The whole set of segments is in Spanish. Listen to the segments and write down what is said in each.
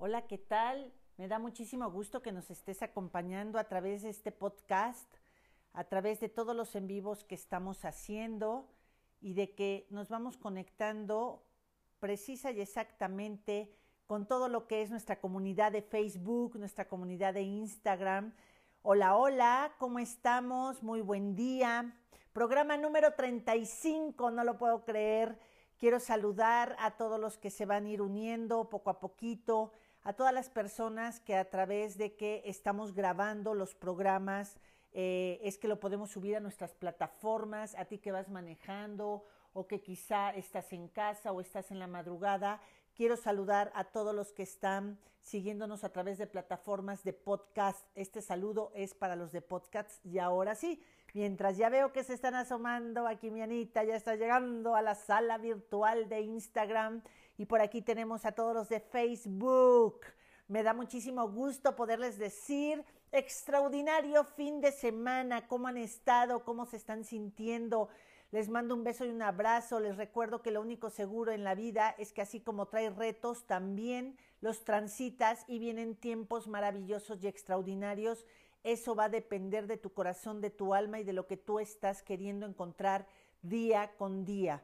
Hola, ¿qué tal? Me da muchísimo gusto que nos estés acompañando a través de este podcast, a través de todos los en vivos que estamos haciendo y de que nos vamos conectando precisa y exactamente con todo lo que es nuestra comunidad de Facebook, nuestra comunidad de Instagram. Hola, hola, ¿cómo estamos? Muy buen día. Programa número 35, no lo puedo creer. Quiero saludar a todos los que se van a ir uniendo poco a poquito, a todas las personas que a través de que estamos grabando los programas, eh, es que lo podemos subir a nuestras plataformas, a ti que vas manejando o que quizá estás en casa o estás en la madrugada. Quiero saludar a todos los que están siguiéndonos a través de plataformas de podcast. Este saludo es para los de podcast. Y ahora sí, mientras ya veo que se están asomando, aquí mi Anita ya está llegando a la sala virtual de Instagram. Y por aquí tenemos a todos los de Facebook. Me da muchísimo gusto poderles decir extraordinario fin de semana, cómo han estado, cómo se están sintiendo. Les mando un beso y un abrazo. Les recuerdo que lo único seguro en la vida es que así como trae retos, también los transitas y vienen tiempos maravillosos y extraordinarios. Eso va a depender de tu corazón, de tu alma y de lo que tú estás queriendo encontrar día con día.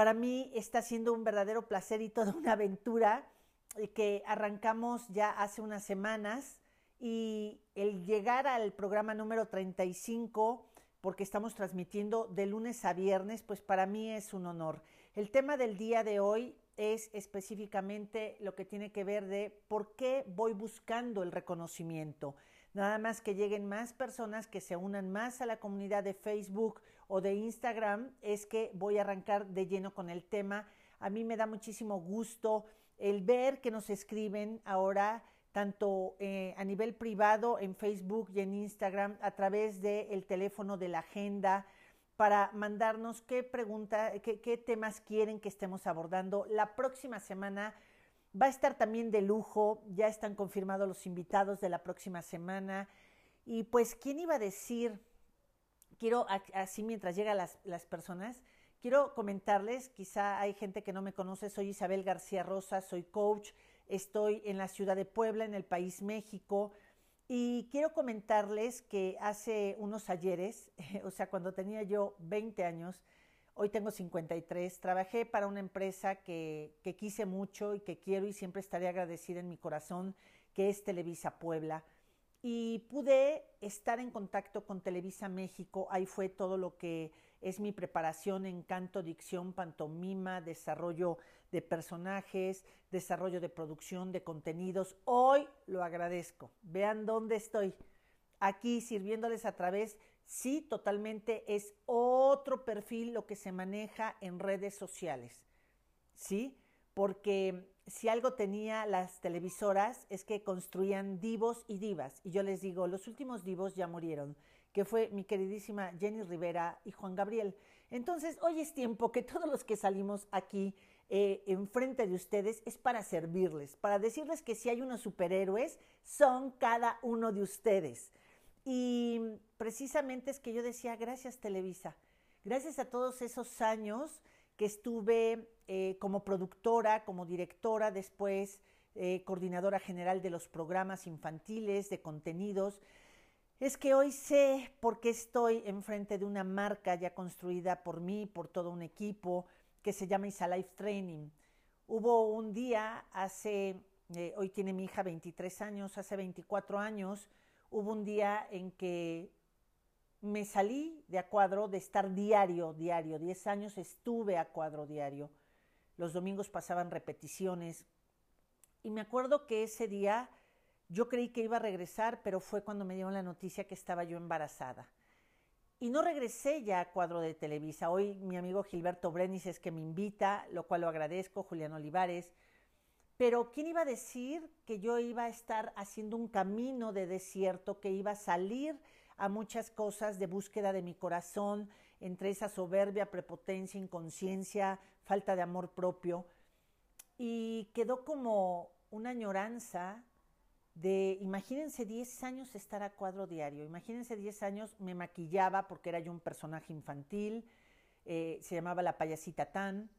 Para mí está siendo un verdadero placer y toda una aventura eh, que arrancamos ya hace unas semanas y el llegar al programa número 35 porque estamos transmitiendo de lunes a viernes, pues para mí es un honor. El tema del día de hoy es específicamente lo que tiene que ver de por qué voy buscando el reconocimiento. Nada más que lleguen más personas que se unan más a la comunidad de Facebook o de Instagram, es que voy a arrancar de lleno con el tema. A mí me da muchísimo gusto el ver que nos escriben ahora tanto eh, a nivel privado en Facebook y en Instagram a través del teléfono de la agenda para mandarnos qué pregunta, qué, qué temas quieren que estemos abordando. La próxima semana va a estar también de lujo, ya están confirmados los invitados de la próxima semana. Y pues, ¿quién iba a decir? Quiero, así mientras llegan las, las personas, quiero comentarles, quizá hay gente que no me conoce, soy Isabel García Rosa, soy coach, Estoy en la ciudad de Puebla, en el país México. Y quiero comentarles que hace unos ayeres, o sea, cuando tenía yo 20 años, hoy tengo 53, trabajé para una empresa que, que quise mucho y que quiero y siempre estaré agradecida en mi corazón, que es Televisa Puebla y pude estar en contacto con Televisa México. Ahí fue todo lo que es mi preparación en canto, dicción, pantomima, desarrollo de personajes, desarrollo de producción, de contenidos. Hoy lo agradezco. Vean dónde estoy. Aquí sirviéndoles a través, sí, totalmente es otro perfil lo que se maneja en redes sociales. ¿Sí? Porque si algo tenía las televisoras es que construían divos y divas. Y yo les digo, los últimos divos ya murieron, que fue mi queridísima Jenny Rivera y Juan Gabriel. Entonces, hoy es tiempo que todos los que salimos aquí eh, enfrente de ustedes es para servirles, para decirles que si hay unos superhéroes, son cada uno de ustedes. Y precisamente es que yo decía, gracias Televisa, gracias a todos esos años que estuve eh, como productora, como directora, después eh, coordinadora general de los programas infantiles, de contenidos, es que hoy sé por qué estoy enfrente de una marca ya construida por mí, por todo un equipo, que se llama Isa Life Training. Hubo un día hace, eh, hoy tiene mi hija 23 años, hace 24 años, hubo un día en que me salí de a cuadro de estar diario, diario. Diez años estuve a cuadro diario. Los domingos pasaban repeticiones. Y me acuerdo que ese día yo creí que iba a regresar, pero fue cuando me dieron la noticia que estaba yo embarazada. Y no regresé ya a cuadro de Televisa. Hoy mi amigo Gilberto Brenis es que me invita, lo cual lo agradezco, Julián Olivares. Pero ¿quién iba a decir que yo iba a estar haciendo un camino de desierto, que iba a salir a muchas cosas de búsqueda de mi corazón, entre esa soberbia, prepotencia, inconsciencia, falta de amor propio. Y quedó como una añoranza de, imagínense 10 años estar a cuadro diario, imagínense 10 años me maquillaba porque era yo un personaje infantil, eh, se llamaba la payasita Tan,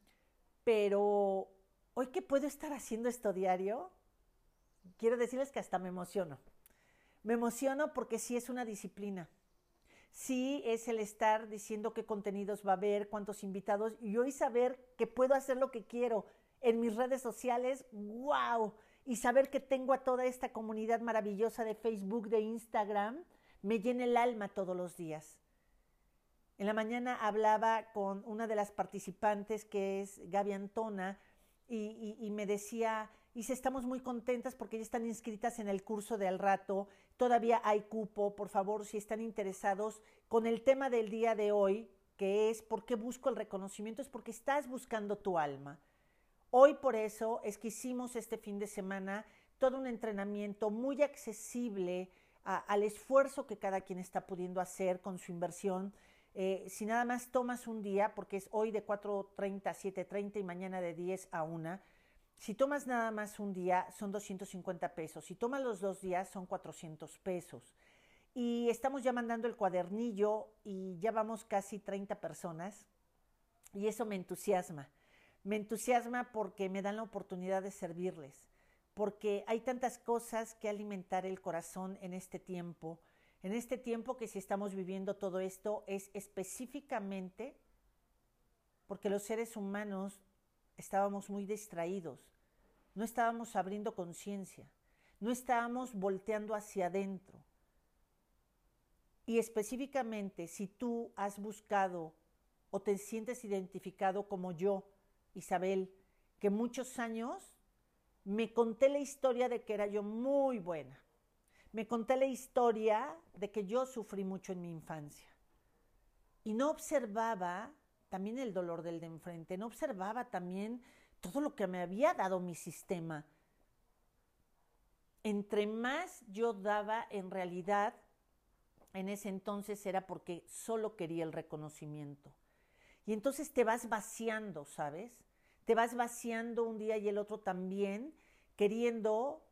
pero hoy que puedo estar haciendo esto diario, quiero decirles que hasta me emociono. Me emociono porque sí es una disciplina. Sí es el estar diciendo qué contenidos va a haber, cuántos invitados, y hoy saber que puedo hacer lo que quiero en mis redes sociales, wow, y saber que tengo a toda esta comunidad maravillosa de Facebook, de Instagram, me llena el alma todos los días. En la mañana hablaba con una de las participantes que es Gaby Antona y, me decía, y si estamos muy contentas porque ya están inscritas en el curso de al rato, todavía hay cupo, por favor, si están interesados con el tema del día de hoy, que es ¿por qué busco el reconocimiento? Es porque estás buscando tu alma. Hoy por eso es que hicimos este fin de semana todo un entrenamiento muy accesible al esfuerzo que cada quien está pudiendo hacer con su inversión. Eh, si nada más tomas un día, porque es hoy de 4.30 a 7.30 y mañana de 10 a 1, si tomas nada más un día, son 250 pesos. Si tomas los dos días, son 400 pesos. Y estamos ya mandando el cuadernillo y ya vamos casi 30 personas. Y eso me entusiasma. Me entusiasma porque me dan la oportunidad de servirles. Porque hay tantas cosas que alimentar el corazón en este tiempo. En este tiempo que si estamos viviendo todo esto es específicamente porque los seres humanos estábamos muy distraídos no estábamos abriendo conciencia, no estábamos volteando hacia adentro. Y específicamente, si tú has buscado o te sientes identificado como yo, Isabel, que muchos años me conté la historia de que era yo muy buena. Me conté la historia de que yo sufrí mucho en mi infancia. Y no observaba también el dolor del de enfrente, no observaba también todo lo que me había dado mi sistema. Entre más yo daba en realidad, en ese entonces era porque solo quería el reconocimiento. Y entonces te vas vaciando, ¿sabes? Te vas vaciando un día y el otro también, queriendo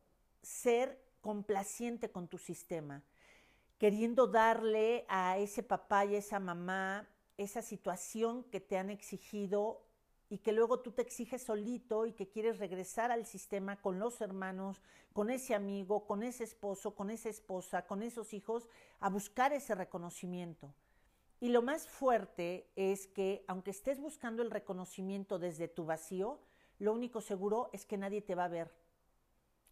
ser complaciente con tu sistema, queriendo darle a ese papá y a esa mamá esa situación que te han exigido y que luego tú te exiges solito y que quieres regresar al sistema con los hermanos, con ese amigo, con ese esposo, con esa esposa, con esos hijos, a buscar ese reconocimiento. Y lo más fuerte es que aunque estés buscando el reconocimiento desde tu vacío, lo único seguro es que nadie te va a ver.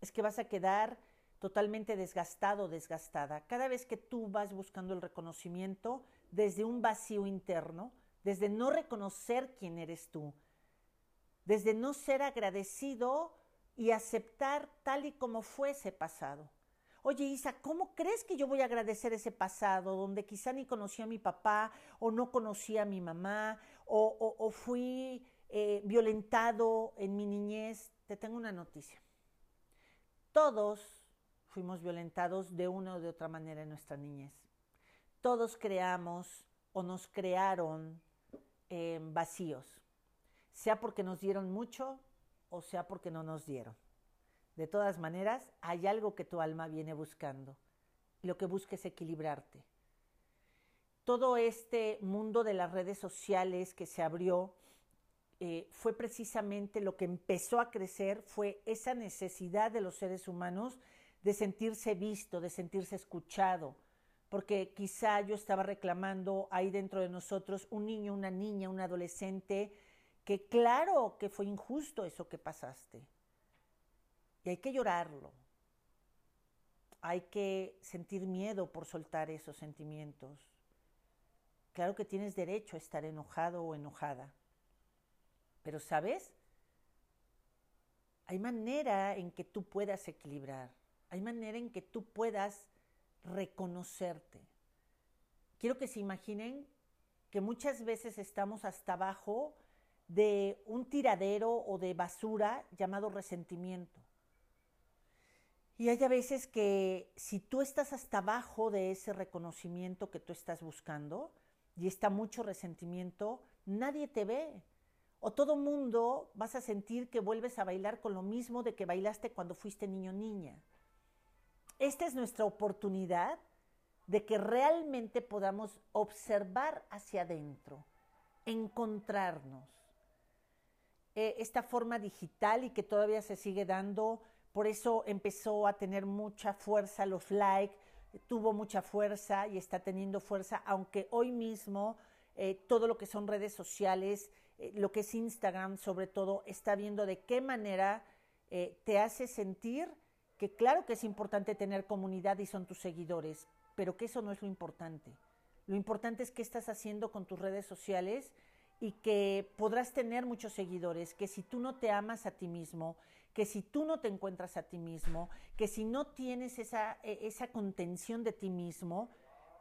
Es que vas a quedar totalmente desgastado, desgastada. Cada vez que tú vas buscando el reconocimiento desde un vacío interno, desde no reconocer quién eres tú, desde no ser agradecido y aceptar tal y como fue ese pasado. Oye, Isa, ¿cómo crees que yo voy a agradecer ese pasado donde quizá ni conocí a mi papá o no conocí a mi mamá o, fui eh, violentado en mi niñez? Te tengo una noticia. Todos fuimos violentados de una o de otra manera en nuestra niñez. Todos creamos o nos crearon eh, vacíos sea porque nos dieron mucho o sea porque no nos dieron. De todas maneras, hay algo que tu alma viene buscando. Lo que busca es equilibrarte. Todo este mundo de las redes sociales que se abrió eh, fue precisamente lo que empezó a crecer, fue esa necesidad de los seres humanos de sentirse visto, de sentirse escuchado, porque quizá yo estaba reclamando ahí dentro de nosotros un niño, una niña, un adolescente, que claro que fue injusto eso que pasaste. Y hay que llorarlo. Hay que sentir miedo por soltar esos sentimientos. Claro que tienes derecho a estar enojado o enojada. Pero sabes, hay manera en que tú puedas equilibrar. Hay manera en que tú puedas reconocerte. Quiero que se imaginen que muchas veces estamos hasta abajo de un tiradero o de basura llamado resentimiento. Y hay a veces que si tú estás hasta abajo de ese reconocimiento que tú estás buscando y está mucho resentimiento, nadie te ve. O todo mundo vas a sentir que vuelves a bailar con lo mismo de que bailaste cuando fuiste niño niña. Esta es nuestra oportunidad de que realmente podamos observar hacia adentro, encontrarnos eh, esta forma digital y que todavía se sigue dando, por eso empezó a tener mucha fuerza los likes, tuvo mucha fuerza y está teniendo fuerza, aunque hoy mismo eh, todo lo que son redes sociales, eh, lo que es Instagram sobre todo, está viendo de qué manera te hace sentir que claro que es importante tener comunidad y son tus seguidores, pero que eso no es lo importante. Lo importante es qué estás haciendo con tus redes sociales y que podrás tener muchos seguidores, que si tú no te amas a ti mismo, que si tú no te encuentras a ti mismo, que si no tienes esa, e, esa contención de ti mismo,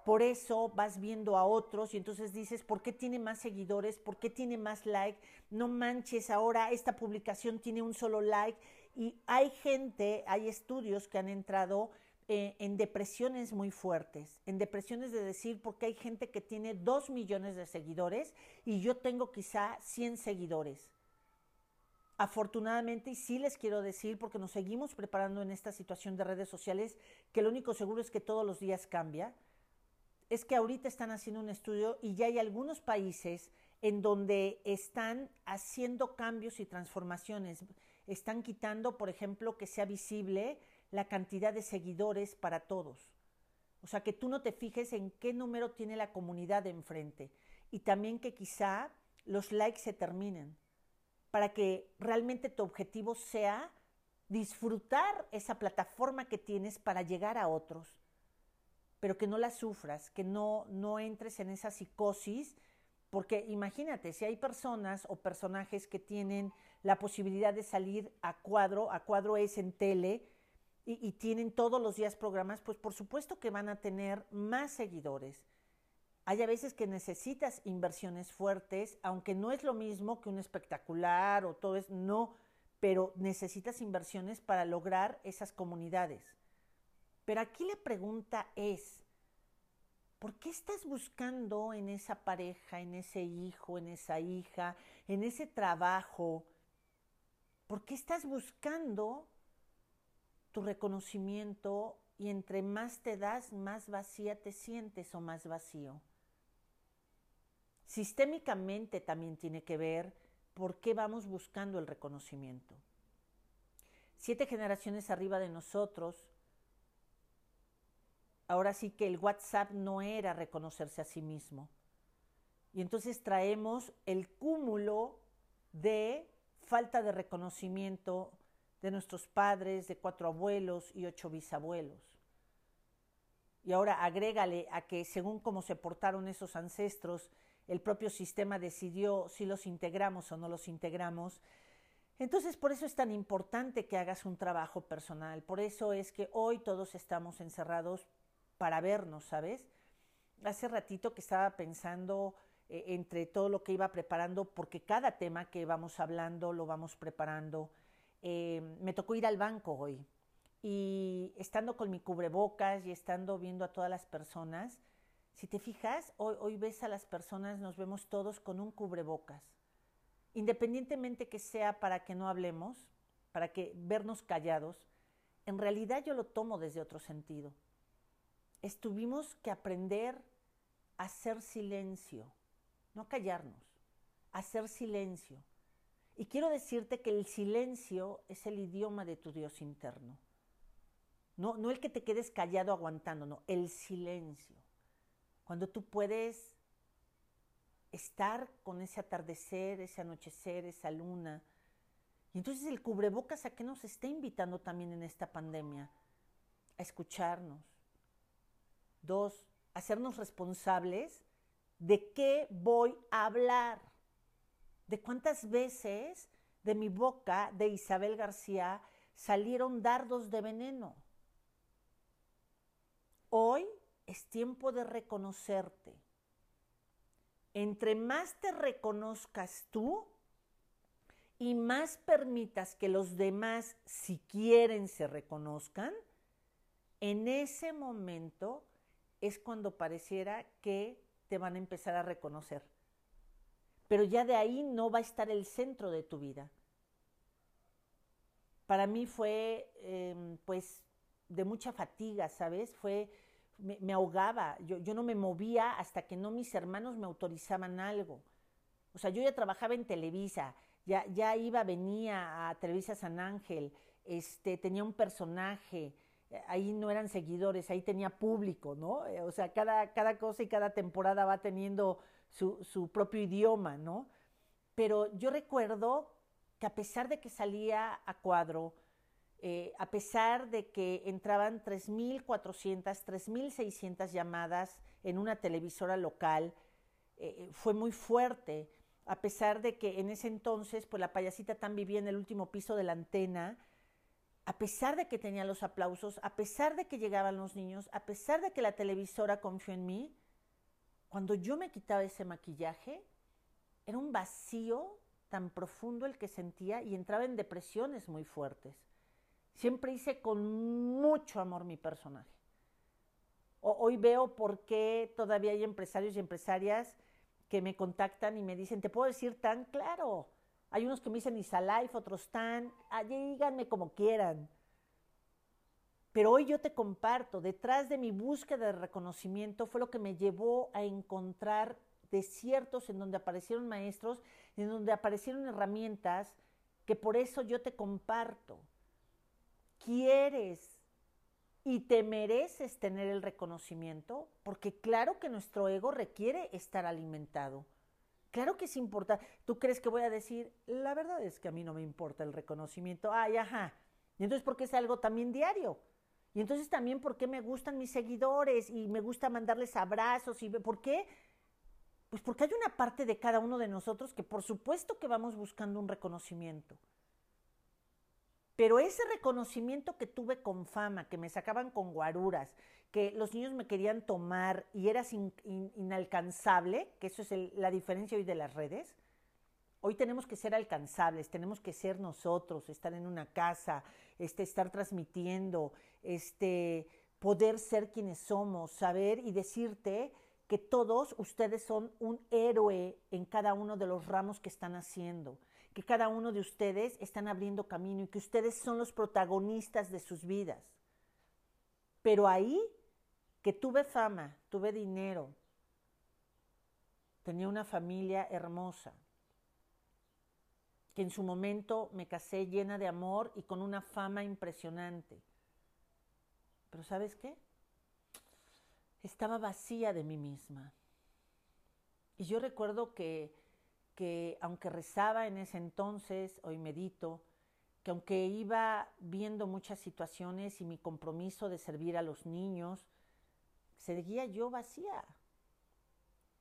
por eso vas viendo a otros y entonces dices, ¿por qué tiene más seguidores? ¿Por qué tiene más like? No manches, ahora esta publicación tiene un solo like. Y hay gente, hay estudios que han entrado eh, en depresiones muy fuertes, en depresiones de decir, porque hay gente que tiene dos millones de seguidores y yo tengo quizá 100 seguidores. Afortunadamente, y sí les quiero decir, porque nos seguimos preparando en esta situación de redes sociales, que lo único seguro es que todos los días cambia, es que ahorita están haciendo un estudio y ya hay algunos países en donde están haciendo cambios y transformaciones. Están quitando, por ejemplo, que sea visible la cantidad de seguidores para todos. O sea, que tú no te fijes en qué número tiene la comunidad de enfrente. Y también que quizá los likes se terminen para que realmente tu objetivo sea disfrutar esa plataforma que tienes para llegar a otros, pero que no la sufras, que no, no entres en esa psicosis, porque imagínate, si hay personas o personajes que tienen la posibilidad de salir a cuadro, a cuadro es en tele, y, tienen todos los días programas, pues por supuesto que van a tener más seguidores. Hay a veces que necesitas inversiones fuertes, aunque no es lo mismo que un espectacular o todo es, no, pero necesitas inversiones para lograr esas comunidades. Pero aquí la pregunta es, ¿por qué estás buscando en esa pareja, en ese hijo, en esa hija, en ese trabajo? ¿Por qué estás buscando reconocimiento y entre más te das, más vacía te sientes o más vacío. Sistémicamente también tiene que ver por qué vamos buscando el reconocimiento. Siete generaciones arriba de nosotros, ahora sí que el WhatsApp no era reconocerse a sí mismo. Y entonces traemos el cúmulo de falta de reconocimiento, de nuestros padres, de cuatro abuelos y ocho bisabuelos. Y ahora agrégale a que según cómo se portaron esos ancestros, el propio sistema decidió si los integramos o no los integramos. Entonces, por eso es tan importante que hagas un trabajo personal. Por eso es que hoy todos estamos encerrados para vernos, ¿sabes? Hace ratito que estaba pensando eh, entre todo lo que iba preparando, porque cada tema que vamos hablando lo vamos preparando eh, me tocó ir al banco hoy y estando con mi cubrebocas y estando viendo a todas las personas, si te fijas, hoy, hoy ves a las personas, nos vemos todos con un cubrebocas. Independientemente que sea para que no hablemos, para que vernos callados, en realidad yo lo tomo desde otro sentido. Estuvimos que aprender a hacer silencio, no callarnos, hacer silencio y quiero decirte que el silencio es el idioma de tu Dios interno. No, no el que te quedes callado aguantando, no, el silencio. Cuando tú puedes estar con ese atardecer, ese anochecer, esa luna. Y entonces el cubrebocas a qué nos está invitando también en esta pandemia? A escucharnos. Dos, hacernos responsables de qué voy a hablar de cuántas veces de mi boca de Isabel García salieron dardos de veneno. Hoy es tiempo de reconocerte. Entre más te reconozcas tú y más permitas que los demás, si quieren, se reconozcan, en ese momento es cuando pareciera que te van a empezar a reconocer pero ya de ahí no va a estar el centro de tu vida. Para mí fue, em, pues, de mucha fatiga, ¿sabes? Fue, me, ahogaba, yo, no me movía hasta que no mis hermanos me autorizaban algo. O sea, yo ya trabajaba en Televisa, ya, iba, venía a Televisa San Ángel, este, tenía un personaje, ahí no eran seguidores, ahí tenía público, ¿no? Eh, o sea, cada cosa y cada temporada va teniendo su, propio idioma, ¿no? Pero yo recuerdo que a pesar de que salía a cuadro, eh, a pesar de que entraban 3.400, 3.600 llamadas en una televisora local, eh, fue muy fuerte, a pesar de que en ese entonces, pues la payasita tan vivía en el último piso de la antena, a pesar de que tenía los aplausos, a pesar de que llegaban los niños, a pesar de que la televisora confió en mí, cuando yo me quitaba ese maquillaje, era un vacío tan profundo el que sentía y entraba en depresiones muy fuertes. Siempre hice con mucho amor mi personaje. hoy veo por qué todavía hay empresarios y empresarias que me contactan y me dicen, te puedo decir tan claro, hay unos que me dicen Isalife, otros tan, díganme como quieran. Pero hoy yo te comparto, detrás de mi búsqueda de reconocimiento fue lo que me llevó a encontrar desiertos en donde aparecieron maestros, en donde aparecieron herramientas que por eso yo te comparto. ¿Quieres y te mereces tener el reconocimiento? Porque claro que nuestro ego requiere estar alimentado. Claro que es importante. ¿Tú crees que voy a decir? La verdad es que a mí no me importa el reconocimiento. Ay, ajá. Y entonces, ¿por qué es algo también diario? Y entonces también, ¿por qué me gustan mis seguidores y me gusta mandarles abrazos? ¿Y por qué? Pues porque hay una parte de cada uno de nosotros que por supuesto que vamos buscando un reconocimiento. Pero ese reconocimiento que tuve con fama, que me sacaban con guaruras, que los niños me querían tomar y eras inalcanzable, que eso es la diferencia hoy de las redes. Hoy tenemos que ser alcanzables, tenemos que ser nosotros, estar en una casa, este, estar transmitiendo, este, poder ser quienes somos, saber y decirte que todos ustedes son un héroe en cada uno de los ramos que están haciendo, que cada uno de ustedes están abriendo camino y que ustedes son los protagonistas de sus vidas. Pero ahí que tuve fama, tuve dinero, tenía una familia hermosa, que en su momento me casé llena de amor y con una fama impresionante. Pero ¿sabes qué? Estaba vacía de mí misma. Y yo recuerdo que, que aunque rezaba en ese entonces, hoy medito, que aunque iba viendo muchas situaciones y mi compromiso de servir a los niños, seguía yo vacía.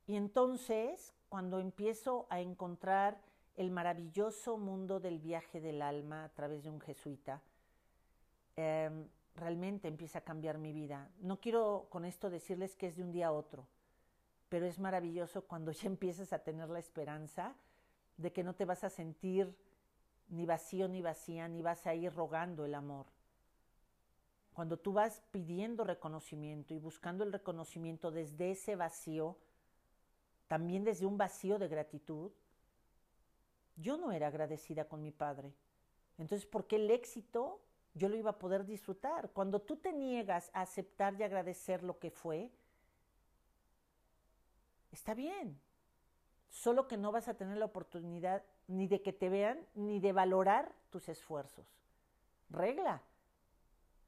Y entonces, cuando empiezo a encontrar el maravilloso mundo del viaje del alma a través de un jesuita, em, realmente empieza a cambiar mi vida. No quiero con esto decirles que es de un día a otro, pero es maravilloso cuando ya empiezas a tener la esperanza de que no te vas a sentir ni vacío ni vacía, ni vas a ir rogando el amor. Cuando tú vas pidiendo reconocimiento y buscando el reconocimiento desde ese vacío, también desde un vacío de gratitud, yo no era agradecida con mi padre. Entonces, ¿por qué el éxito yo lo iba a poder disfrutar? Cuando tú te niegas a aceptar y agradecer lo que fue, está bien. Solo que no vas a tener la oportunidad ni de que te vean, ni de valorar tus esfuerzos. Regla.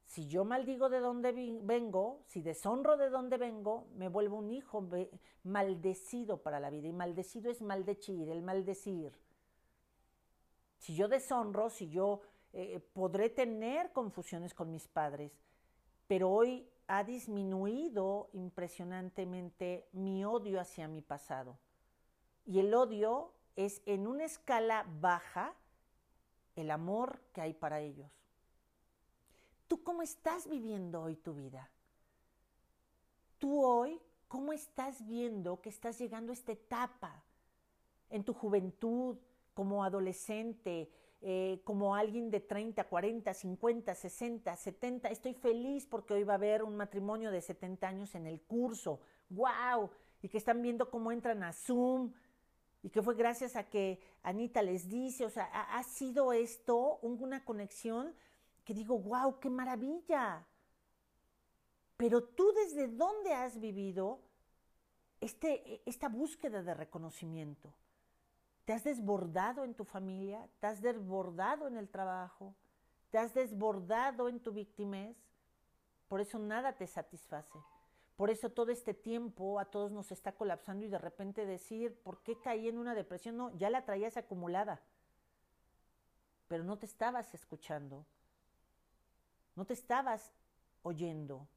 Si yo maldigo de donde vengo, si deshonro de donde vengo, me vuelvo un hijo maldecido para la vida. Y maldecido es maldecir, el maldecir. Si yo deshonro, si yo eh, podré tener confusiones con mis padres, pero hoy ha disminuido impresionantemente mi odio hacia mi pasado. Y el odio es en una escala baja el amor que hay para ellos. ¿Tú cómo estás viviendo hoy tu vida? Tú hoy, ¿cómo estás viendo que estás llegando a esta etapa en tu juventud, como adolescente, eh, como alguien de 30, 40, 50, 60, 70? Estoy feliz porque hoy va a haber un matrimonio de 70 años en el curso. ¡Wow! Y que están viendo cómo entran a Zoom. Y que fue gracias a que Anita les dice, o sea, ha, ha sido esto una conexión que digo, wow, qué maravilla. Pero tú desde dónde has vivido este, esta búsqueda de reconocimiento. ¿Te has desbordado en tu familia? ¿Te has desbordado en el trabajo? te has desbordado en tu víctimas, por eso nada te satisface. Por eso todo este tiempo a todos nos está colapsando y de repente decir, ¿por qué caí en una depresión? No, ya la traías acumulada, pero no te estabas escuchando, no te estabas oyendo,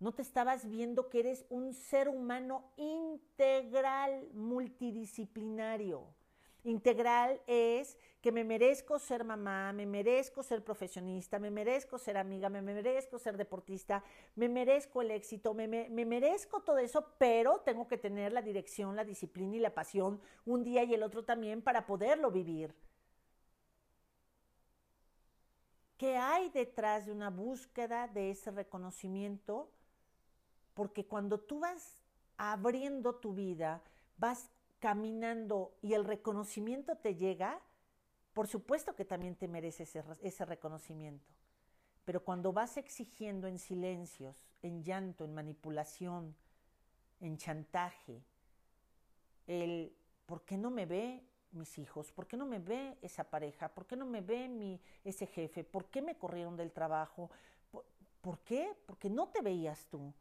no te estabas viendo que eres un ser humano integral, multidisciplinario. Integral es que me merezco ser mamá, me merezco ser profesionista, me merezco ser amiga, me merezco ser deportista, me merezco el éxito, me, me, merezco todo eso, pero tengo que tener la dirección, la disciplina y la pasión un día y el otro también para poderlo vivir. ¿Qué hay detrás de una búsqueda de ese reconocimiento? Porque cuando tú vas abriendo tu vida, vas caminando y el reconocimiento te llega, por supuesto que también te mereces ese, reconocimiento. Pero cuando vas exigiendo en silencios, en llanto, en manipulación, en chantaje, el ¿por qué no me ve mis hijos? ¿Por qué no me ve esa pareja? ¿Por qué no me ve mi, ese jefe? ¿Por qué me corrieron del trabajo? ¿Por, ¿Por qué? Porque no te veías tú.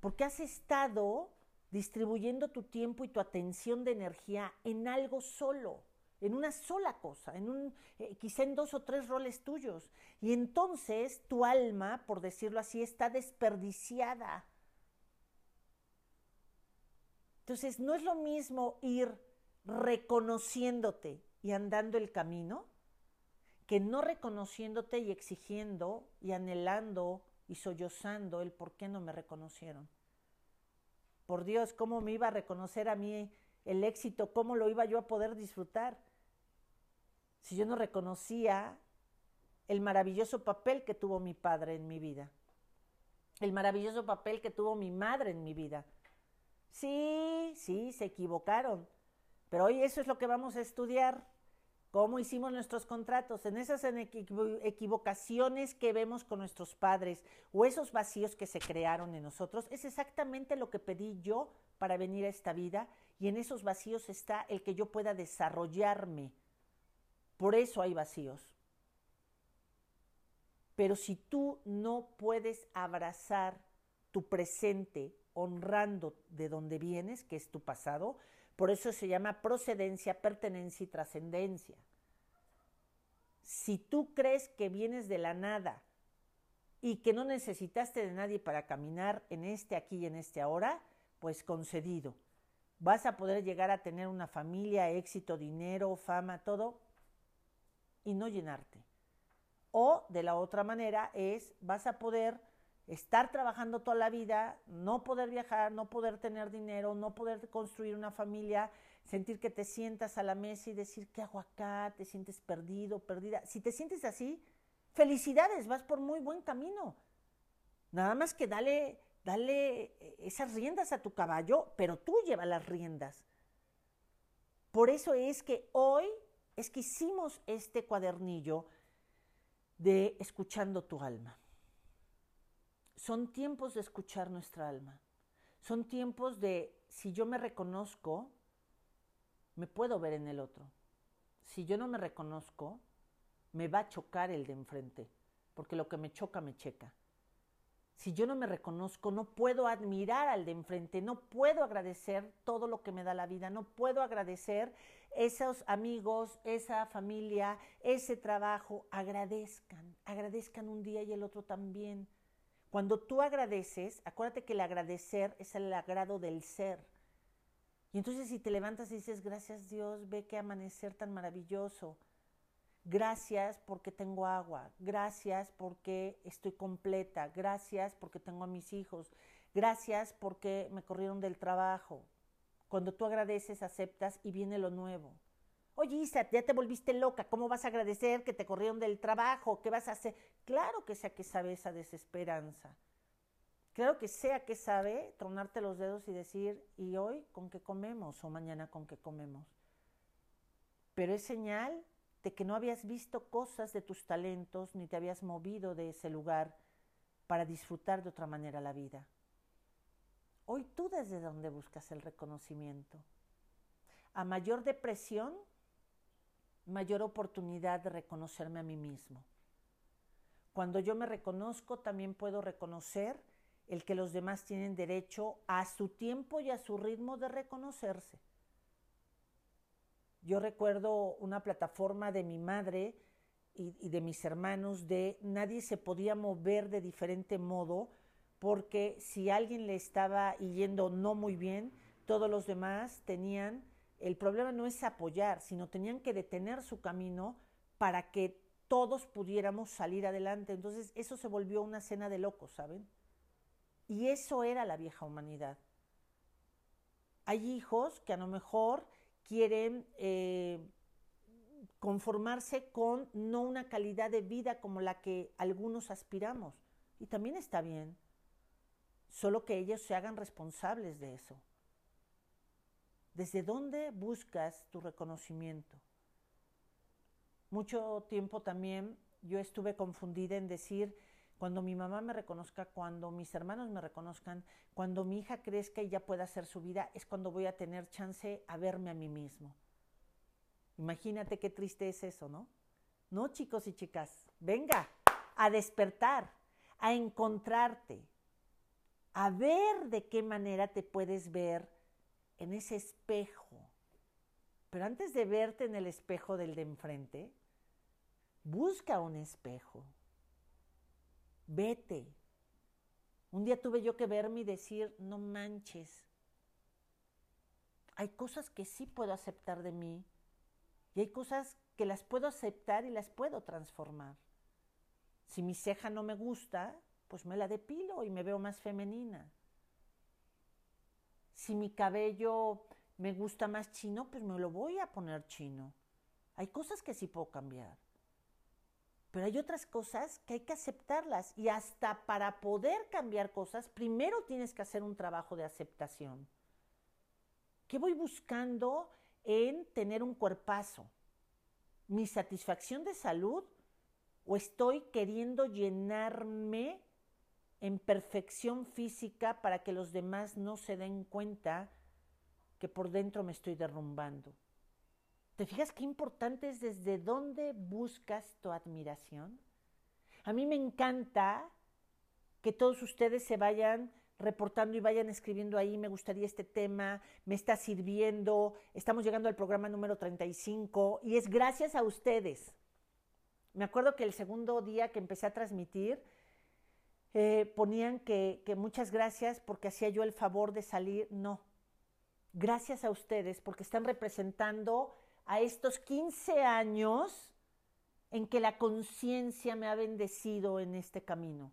Porque has estado distribuyendo tu tiempo y tu atención de energía en algo solo, en una sola cosa, en un, eh, quizá en dos o tres roles tuyos. Y entonces tu alma, por decirlo así, está desperdiciada. Entonces no es lo mismo ir reconociéndote y andando el camino que no reconociéndote y exigiendo y anhelando y sollozando el por qué no me reconocieron. Por Dios, ¿cómo me iba a reconocer a mí el éxito? ¿Cómo lo iba yo a poder disfrutar? Si yo no reconocía el maravilloso papel que tuvo mi padre en mi vida, el maravilloso papel que tuvo mi madre en mi vida. Sí, sí, se equivocaron, pero hoy eso es lo que vamos a estudiar cómo hicimos nuestros contratos, en esas equivocaciones que vemos con nuestros padres o esos vacíos que se crearon en nosotros, es exactamente lo que pedí yo para venir a esta vida y en esos vacíos está el que yo pueda desarrollarme. Por eso hay vacíos. Pero si tú no puedes abrazar tu presente honrando de donde vienes, que es tu pasado, por eso se llama procedencia, pertenencia y trascendencia. Si tú crees que vienes de la nada y que no necesitaste de nadie para caminar en este aquí y en este ahora, pues concedido. Vas a poder llegar a tener una familia, éxito, dinero, fama, todo, y no llenarte. O de la otra manera es, vas a poder estar trabajando toda la vida, no poder viajar, no poder tener dinero, no poder construir una familia, sentir que te sientas a la mesa y decir, ¿qué hago acá? Te sientes perdido, perdida. Si te sientes así, felicidades, vas por muy buen camino. Nada más que dale, dale eh, esas riendas a tu caballo, pero tú lleva las riendas. Por eso es que hoy es que hicimos este cuadernillo de escuchando tu alma son tiempos de escuchar nuestra alma. Son tiempos de, si yo me reconozco, me puedo ver en el otro. Si yo no me reconozco, me va a chocar el de enfrente, porque lo que me choca me checa. Si yo no me reconozco, no puedo admirar al de enfrente, no puedo agradecer todo lo que me da la vida, no puedo agradecer esos amigos, esa familia, ese trabajo. Agradezcan, agradezcan un día y el otro también. Cuando tú agradeces, acuérdate que el agradecer es el agrado del ser. Y entonces si te levantas y dices, gracias Dios, ve qué amanecer tan maravilloso. Gracias porque tengo agua, gracias porque estoy completa, gracias porque tengo a mis hijos, gracias porque me corrieron del trabajo. Cuando tú agradeces, aceptas y viene lo nuevo. Oye, Isa, ya te volviste loca, ¿cómo vas a agradecer que te corrieron del trabajo? ¿Qué vas a hacer? Claro que sea que sabe esa desesperanza. Claro que sea que sabe tronarte los dedos y decir, ¿y hoy con qué comemos? o mañana con qué comemos. Pero es señal de que no habías visto cosas de tus talentos ni te habías movido de ese lugar para disfrutar de otra manera la vida. Hoy tú desde dónde buscas el reconocimiento. A mayor depresión, mayor oportunidad de reconocerme a mí mismo. Cuando yo me reconozco, también puedo reconocer el que los demás tienen derecho a su tiempo y a su ritmo de reconocerse. Yo recuerdo una plataforma de mi madre y, de mis hermanos de nadie se podía mover de diferente modo porque si alguien le estaba yendo no muy bien, todos los demás tenían, el problema no es apoyar, sino tenían que detener su camino para que todos pudiéramos salir adelante. Entonces eso se volvió una cena de locos, ¿saben? Y eso era la vieja humanidad. Hay hijos que a lo mejor quieren eh, conformarse con no una calidad de vida como la que algunos aspiramos. Y también está bien. Solo que ellos se hagan responsables de eso. ¿Desde dónde buscas tu reconocimiento? Mucho tiempo también yo estuve confundida en decir, cuando mi mamá me reconozca, cuando mis hermanos me reconozcan, cuando mi hija crezca y ya pueda hacer su vida, es cuando voy a tener chance a verme a mí mismo. Imagínate qué triste es eso, ¿no? No, chicos y chicas, venga a despertar, a encontrarte, a ver de qué manera te puedes ver en ese espejo. Pero antes de verte en el espejo del de enfrente, busca un espejo. Vete. Un día tuve yo que verme y decir, no manches. Hay cosas que sí puedo aceptar de mí y hay cosas que las puedo aceptar y las puedo transformar. Si mi ceja no me gusta, pues me la depilo y me veo más femenina. Si mi cabello me gusta más chino, pues me lo voy a poner chino. Hay cosas que sí puedo cambiar. Pero hay otras cosas que hay que aceptarlas y hasta para poder cambiar cosas, primero tienes que hacer un trabajo de aceptación. ¿Qué voy buscando en tener un cuerpazo? ¿Mi satisfacción de salud? ¿O estoy queriendo llenarme en perfección física para que los demás no se den cuenta que por dentro me estoy derrumbando. ¿Te fijas qué importante es desde dónde buscas tu admiración? A mí me encanta que todos ustedes se vayan reportando y vayan escribiendo ahí, me gustaría este tema, me está sirviendo, estamos llegando al programa número 35 y es gracias a ustedes. Me acuerdo que el segundo día que empecé a transmitir, eh, ponían que, que muchas gracias porque hacía yo el favor de salir. No, gracias a ustedes porque están representando a estos 15 años en que la conciencia me ha bendecido en este camino.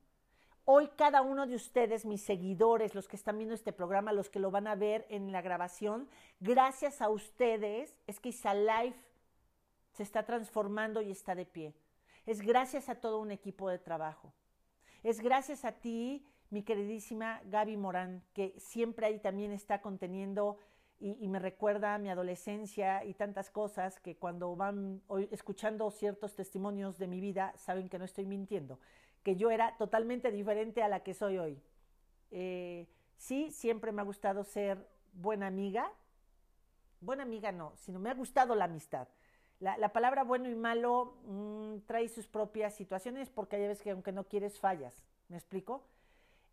Hoy cada uno de ustedes, mis seguidores, los que están viendo este programa, los que lo van a ver en la grabación, gracias a ustedes es que Isa Life se está transformando y está de pie. Es gracias a todo un equipo de trabajo. Es gracias a ti, mi queridísima Gaby Morán, que siempre ahí también está conteniendo y, me recuerda mi adolescencia y tantas cosas que cuando van escuchando ciertos testimonios de mi vida saben que no estoy mintiendo, que yo era totalmente diferente a la que soy hoy. Eh, sí, siempre me ha gustado ser buena amiga, buena amiga no, sino me ha gustado la amistad. La, palabra bueno y malo mm, trae sus propias situaciones porque hay veces que aunque no quieres fallas, ¿me explico?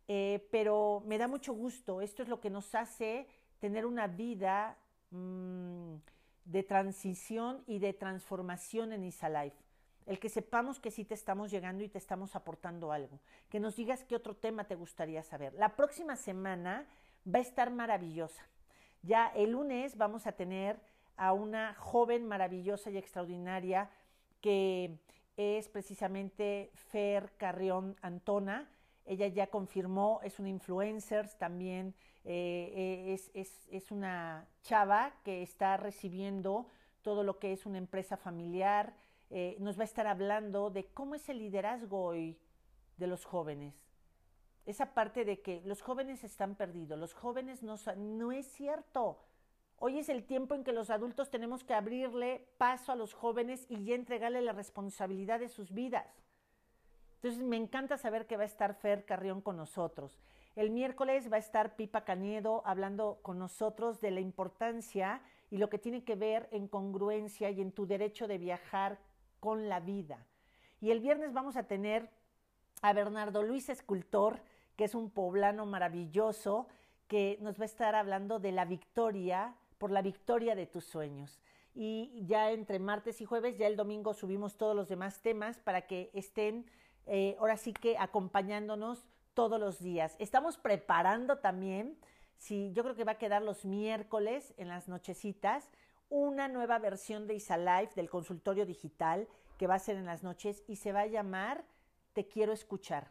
Eh, pero me da mucho gusto, esto es lo que nos hace tener una vida mm, de transición y de transformación en Isa Life. El que sepamos que sí te estamos llegando y te estamos aportando algo. Que nos digas qué otro tema te gustaría saber. La próxima semana va a estar maravillosa. Ya el lunes vamos a tener a una joven maravillosa y extraordinaria que es precisamente Fer Carrión Antona. Ella ya confirmó, es una influencer, también eh, eh, es, una chava que está recibiendo todo lo que es una empresa familiar. Eh, nos va a estar hablando de cómo es el liderazgo hoy de los jóvenes. Esa parte de que los jóvenes están perdidos, los jóvenes no, no es cierto Hoy es el tiempo en que los adultos tenemos que abrirle paso a los jóvenes y ya entregarle la responsabilidad de sus vidas. Entonces me encanta saber que va a estar Fer Carrión con nosotros. El miércoles va a estar Pipa Caniedo hablando con nosotros de la importancia y lo que tiene que ver en congruencia y en tu derecho de viajar con la vida. Y el viernes vamos a tener a Bernardo Luis Escultor, que es un poblano maravilloso, que nos va a estar hablando de la victoria, por la victoria de tus sueños. Y ya entre martes y jueves, ya el domingo subimos todos los demás temas para que estén eh, ahora sí que acompañándonos todos los días. Estamos preparando también, sí, yo creo que va a quedar los miércoles en las nochecitas, una nueva versión de Isa Life del consultorio digital que va a ser en las noches y se va a llamar Te quiero escuchar.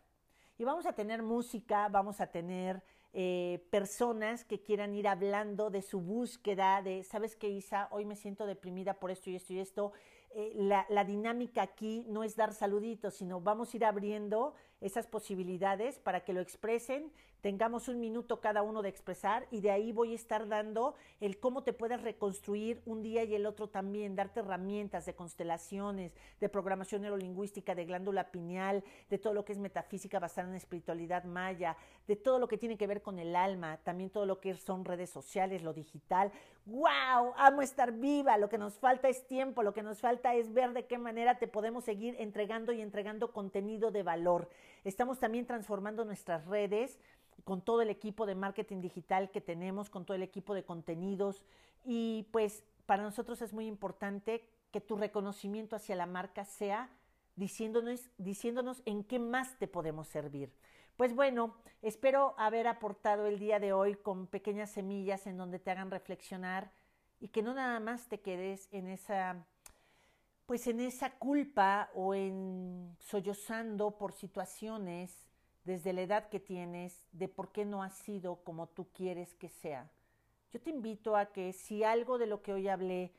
Y vamos a tener música, vamos a tener eh, personas que quieran ir hablando de su búsqueda, de, ¿sabes qué, Isa? Hoy me siento deprimida por esto y esto y esto. Eh, la, la, dinámica aquí no es dar saluditos, sino vamos a ir abriendo esas posibilidades para que lo expresen tengamos un minuto cada uno de expresar y de ahí voy a estar dando el cómo te puedes reconstruir un día y el otro también, darte herramientas de constelaciones, de programación neurolingüística, de glándula pineal, de todo lo que es metafísica basada en espiritualidad maya, de todo lo que tiene que ver con el alma, también todo lo que son redes sociales, lo digital. ¡Wow! Amo estar viva, lo que nos falta es tiempo, lo que nos falta es ver de qué manera te podemos seguir entregando y entregando contenido de valor. Estamos también transformando nuestras redes con todo el equipo de marketing digital que tenemos, con todo el equipo de contenidos. Y pues para nosotros es muy importante que tu reconocimiento hacia la marca sea diciéndonos, diciéndonos en qué más te podemos servir. Pues bueno, espero haber aportado el día de hoy con pequeñas semillas en donde te hagan reflexionar y que no nada más te quedes en esa pues en esa culpa o en sollozando por situaciones desde la edad que tienes de por qué no ha sido como tú quieres que sea. Yo te invito a que si algo de lo que hoy hablé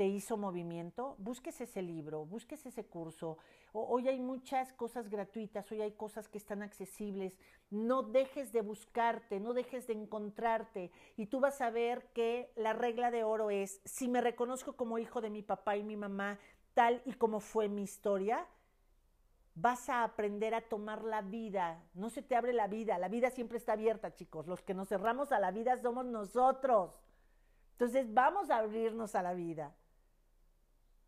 te hizo movimiento, busques ese libro, busques ese curso. hoy hay muchas cosas gratuitas, hoy hay cosas que están accesibles. No dejes de buscarte, no dejes de encontrarte. Y tú vas a ver que la regla de oro es, si me reconozco como hijo de mi papá y mi mamá, tal y como fue mi historia, vas a aprender a tomar la vida. No se te abre la vida, la vida siempre está abierta, chicos. Los que nos cerramos a la vida somos nosotros. Entonces vamos a abrirnos a la vida.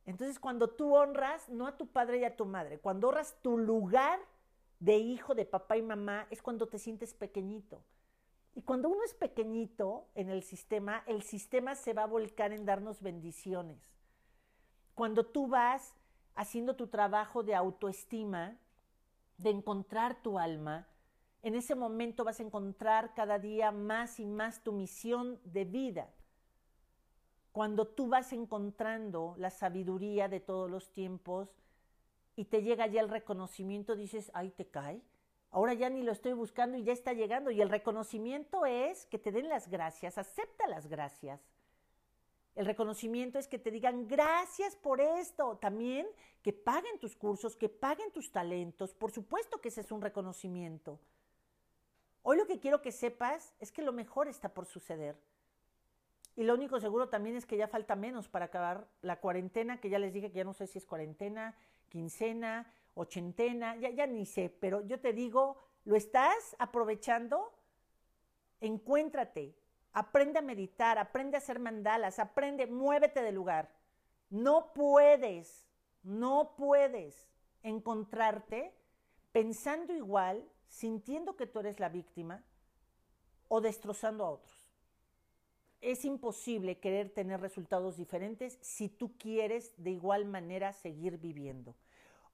Entonces cuando tú honras, no a tu padre y a tu madre, cuando honras tu lugar de hijo de papá y mamá, es cuando te sientes pequeñito. Y cuando uno es pequeñito en el sistema, el sistema se va a volcar en darnos bendiciones. Cuando tú vas haciendo tu trabajo de autoestima, de encontrar tu alma, en ese momento vas a encontrar cada día más y más tu misión de vida. Cuando tú vas encontrando la sabiduría de todos los tiempos y te llega ya el reconocimiento, dices, ay, te cae. Ahora ya ni lo estoy buscando y ya está llegando. Y el reconocimiento es que te den las gracias, acepta las gracias. El reconocimiento es que te digan gracias por esto. También que paguen tus cursos, que paguen tus talentos. Por supuesto que ese es un reconocimiento. Hoy lo que quiero que sepas es que lo mejor está por suceder. Y lo único seguro también es que ya falta menos para acabar la cuarentena, que ya les dije que ya no sé si es cuarentena, quincena, ochentena, ya, ya ni sé, pero yo te digo, ¿lo estás aprovechando? Encuéntrate, Aprende a meditar, aprende a hacer mandalas, aprende, muévete del lugar. No puedes, no puedes encontrarte pensando igual, sintiendo que tú eres la víctima o destrozando a otros. Es imposible querer tener resultados diferentes si tú quieres de igual manera seguir viviendo.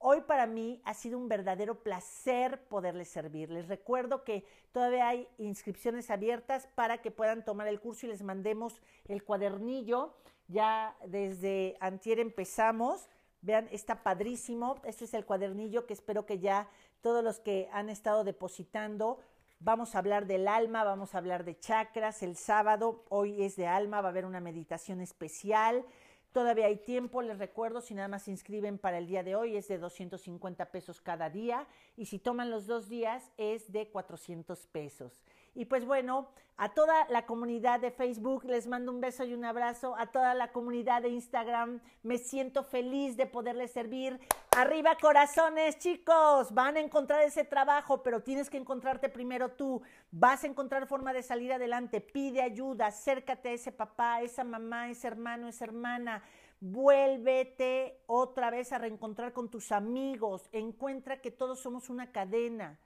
Hoy para mí ha sido un verdadero placer poderles servir. Les recuerdo que todavía hay inscripciones abiertas para que puedan tomar el curso y les mandemos el cuadernillo. Ya desde antier empezamos. Vean, está padrísimo. Este es el cuadernillo que espero que ya todos los que han estado depositando Vamos a hablar del alma, vamos a hablar de chakras. El sábado, hoy es de alma, va a haber una meditación especial. Todavía hay tiempo, les recuerdo, si nada más se inscriben para el día de hoy es de 250 pesos cada día y si toman los dos días es de 400 pesos. Y pues bueno, a toda la comunidad de Facebook les mando un beso y un abrazo. A toda la comunidad de Instagram me siento feliz de poderles servir. Arriba corazones, chicos. Van a encontrar ese trabajo, pero tienes que encontrarte primero tú. Vas a encontrar forma de salir adelante. Pide ayuda, acércate a ese papá, esa mamá, ese hermano, esa hermana Vuélvete otra vez a reencontrar con tus amigos. Encuentra que todos somos una cadena.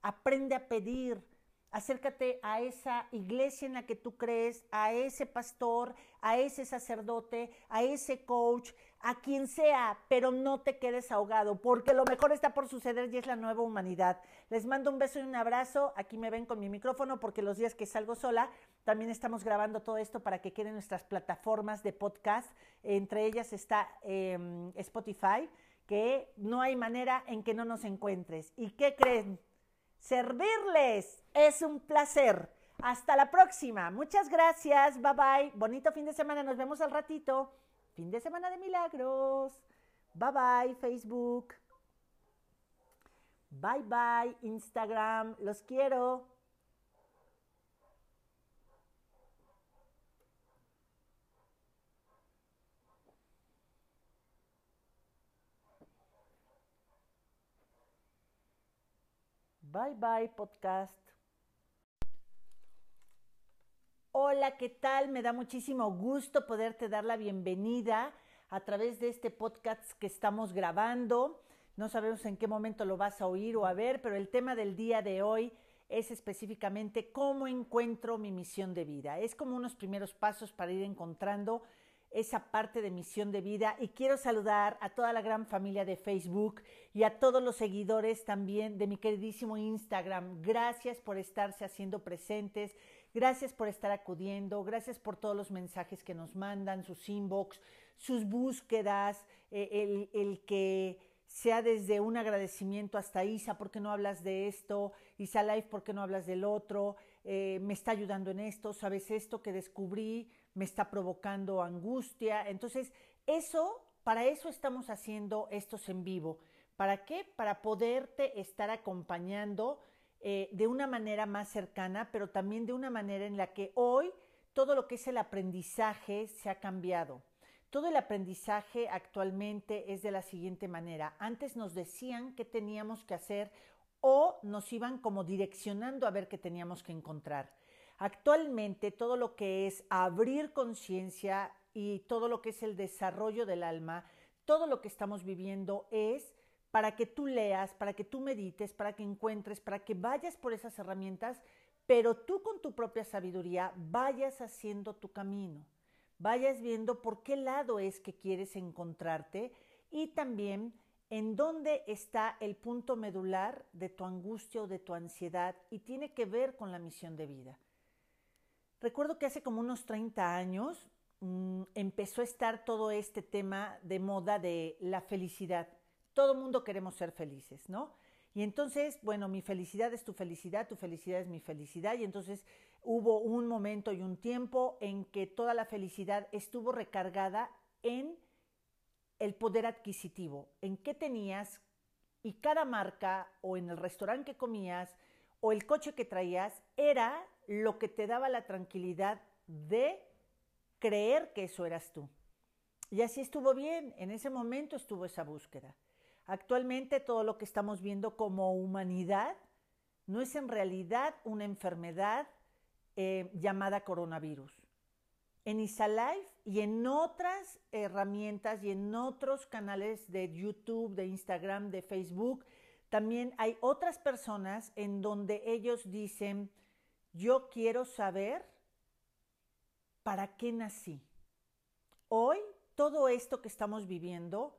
Aprende a pedir acércate a esa iglesia en la que tú crees, a ese pastor, a ese sacerdote, a ese coach, a quien sea, pero no te quedes ahogado, porque lo mejor está por suceder y es la nueva humanidad. Les mando un beso y un abrazo. Aquí me ven con mi micrófono porque los días que salgo sola, también estamos grabando todo esto para que queden nuestras plataformas de podcast. Entre ellas está em, Spotify, que no hay manera en que no nos encuentres. ¿Y qué creen? Servirles. Es un placer. Hasta la próxima. Muchas gracias. Bye bye. Bonito fin de semana. Nos vemos al ratito. Fin de semana de milagros. Bye bye Facebook. Bye bye Instagram. Los quiero. Bye bye podcast. Hola, ¿qué tal? Me da muchísimo gusto poderte dar la bienvenida a través de este podcast que estamos grabando. No sabemos en qué momento lo vas a oír o a ver, pero el tema del día de hoy es específicamente cómo encuentro mi misión de vida. Es como unos primeros pasos para ir encontrando esa parte de misión de vida y quiero saludar a toda la gran familia de Facebook y a todos los seguidores también de mi queridísimo Instagram. Gracias por estarse haciendo presentes, gracias por estar acudiendo, gracias por todos los mensajes que nos mandan, sus inbox, sus búsquedas, eh, el, el que sea desde un agradecimiento hasta Isa, ¿por qué no hablas de esto? Isa Life, ¿por qué no hablas del otro? Eh, me está ayudando en esto, ¿sabes esto que descubrí? Me está provocando angustia. Entonces, eso, para eso estamos haciendo estos en vivo. ¿Para qué? Para poderte estar acompañando eh, de una manera más cercana, pero también de una manera en la que hoy todo lo que es el aprendizaje se ha cambiado. Todo el aprendizaje actualmente es de la siguiente manera. Antes nos decían qué teníamos que hacer o nos iban como direccionando a ver qué teníamos que encontrar. Actualmente todo lo que es abrir conciencia y todo lo que es el desarrollo del alma, todo lo que estamos viviendo es para que tú leas, para que tú medites, para que encuentres, para que vayas por esas herramientas, pero tú con tu propia sabiduría vayas haciendo tu camino, vayas viendo por qué lado es que quieres encontrarte y también en dónde está el punto medular de tu angustia o de tu ansiedad y tiene que ver con la misión de vida. Recuerdo que hace como unos 30 años mm, empezó a estar todo este tema de moda de la felicidad. Todo mundo queremos ser felices, ¿no? Y entonces, bueno, mi felicidad es tu felicidad, tu felicidad es mi felicidad. Y entonces hubo un momento y un tiempo en que toda la felicidad estuvo recargada en el poder adquisitivo, en qué tenías y cada marca o en el restaurante que comías o el coche que traías era lo que te daba la tranquilidad de creer que eso eras tú. Y así estuvo bien, en ese momento estuvo esa búsqueda. Actualmente todo lo que estamos viendo como humanidad no es en realidad una enfermedad eh, llamada coronavirus. En Isalife y en otras herramientas y en otros canales de YouTube, de Instagram, de Facebook, también hay otras personas en donde ellos dicen, yo quiero saber para qué nací. Hoy todo esto que estamos viviendo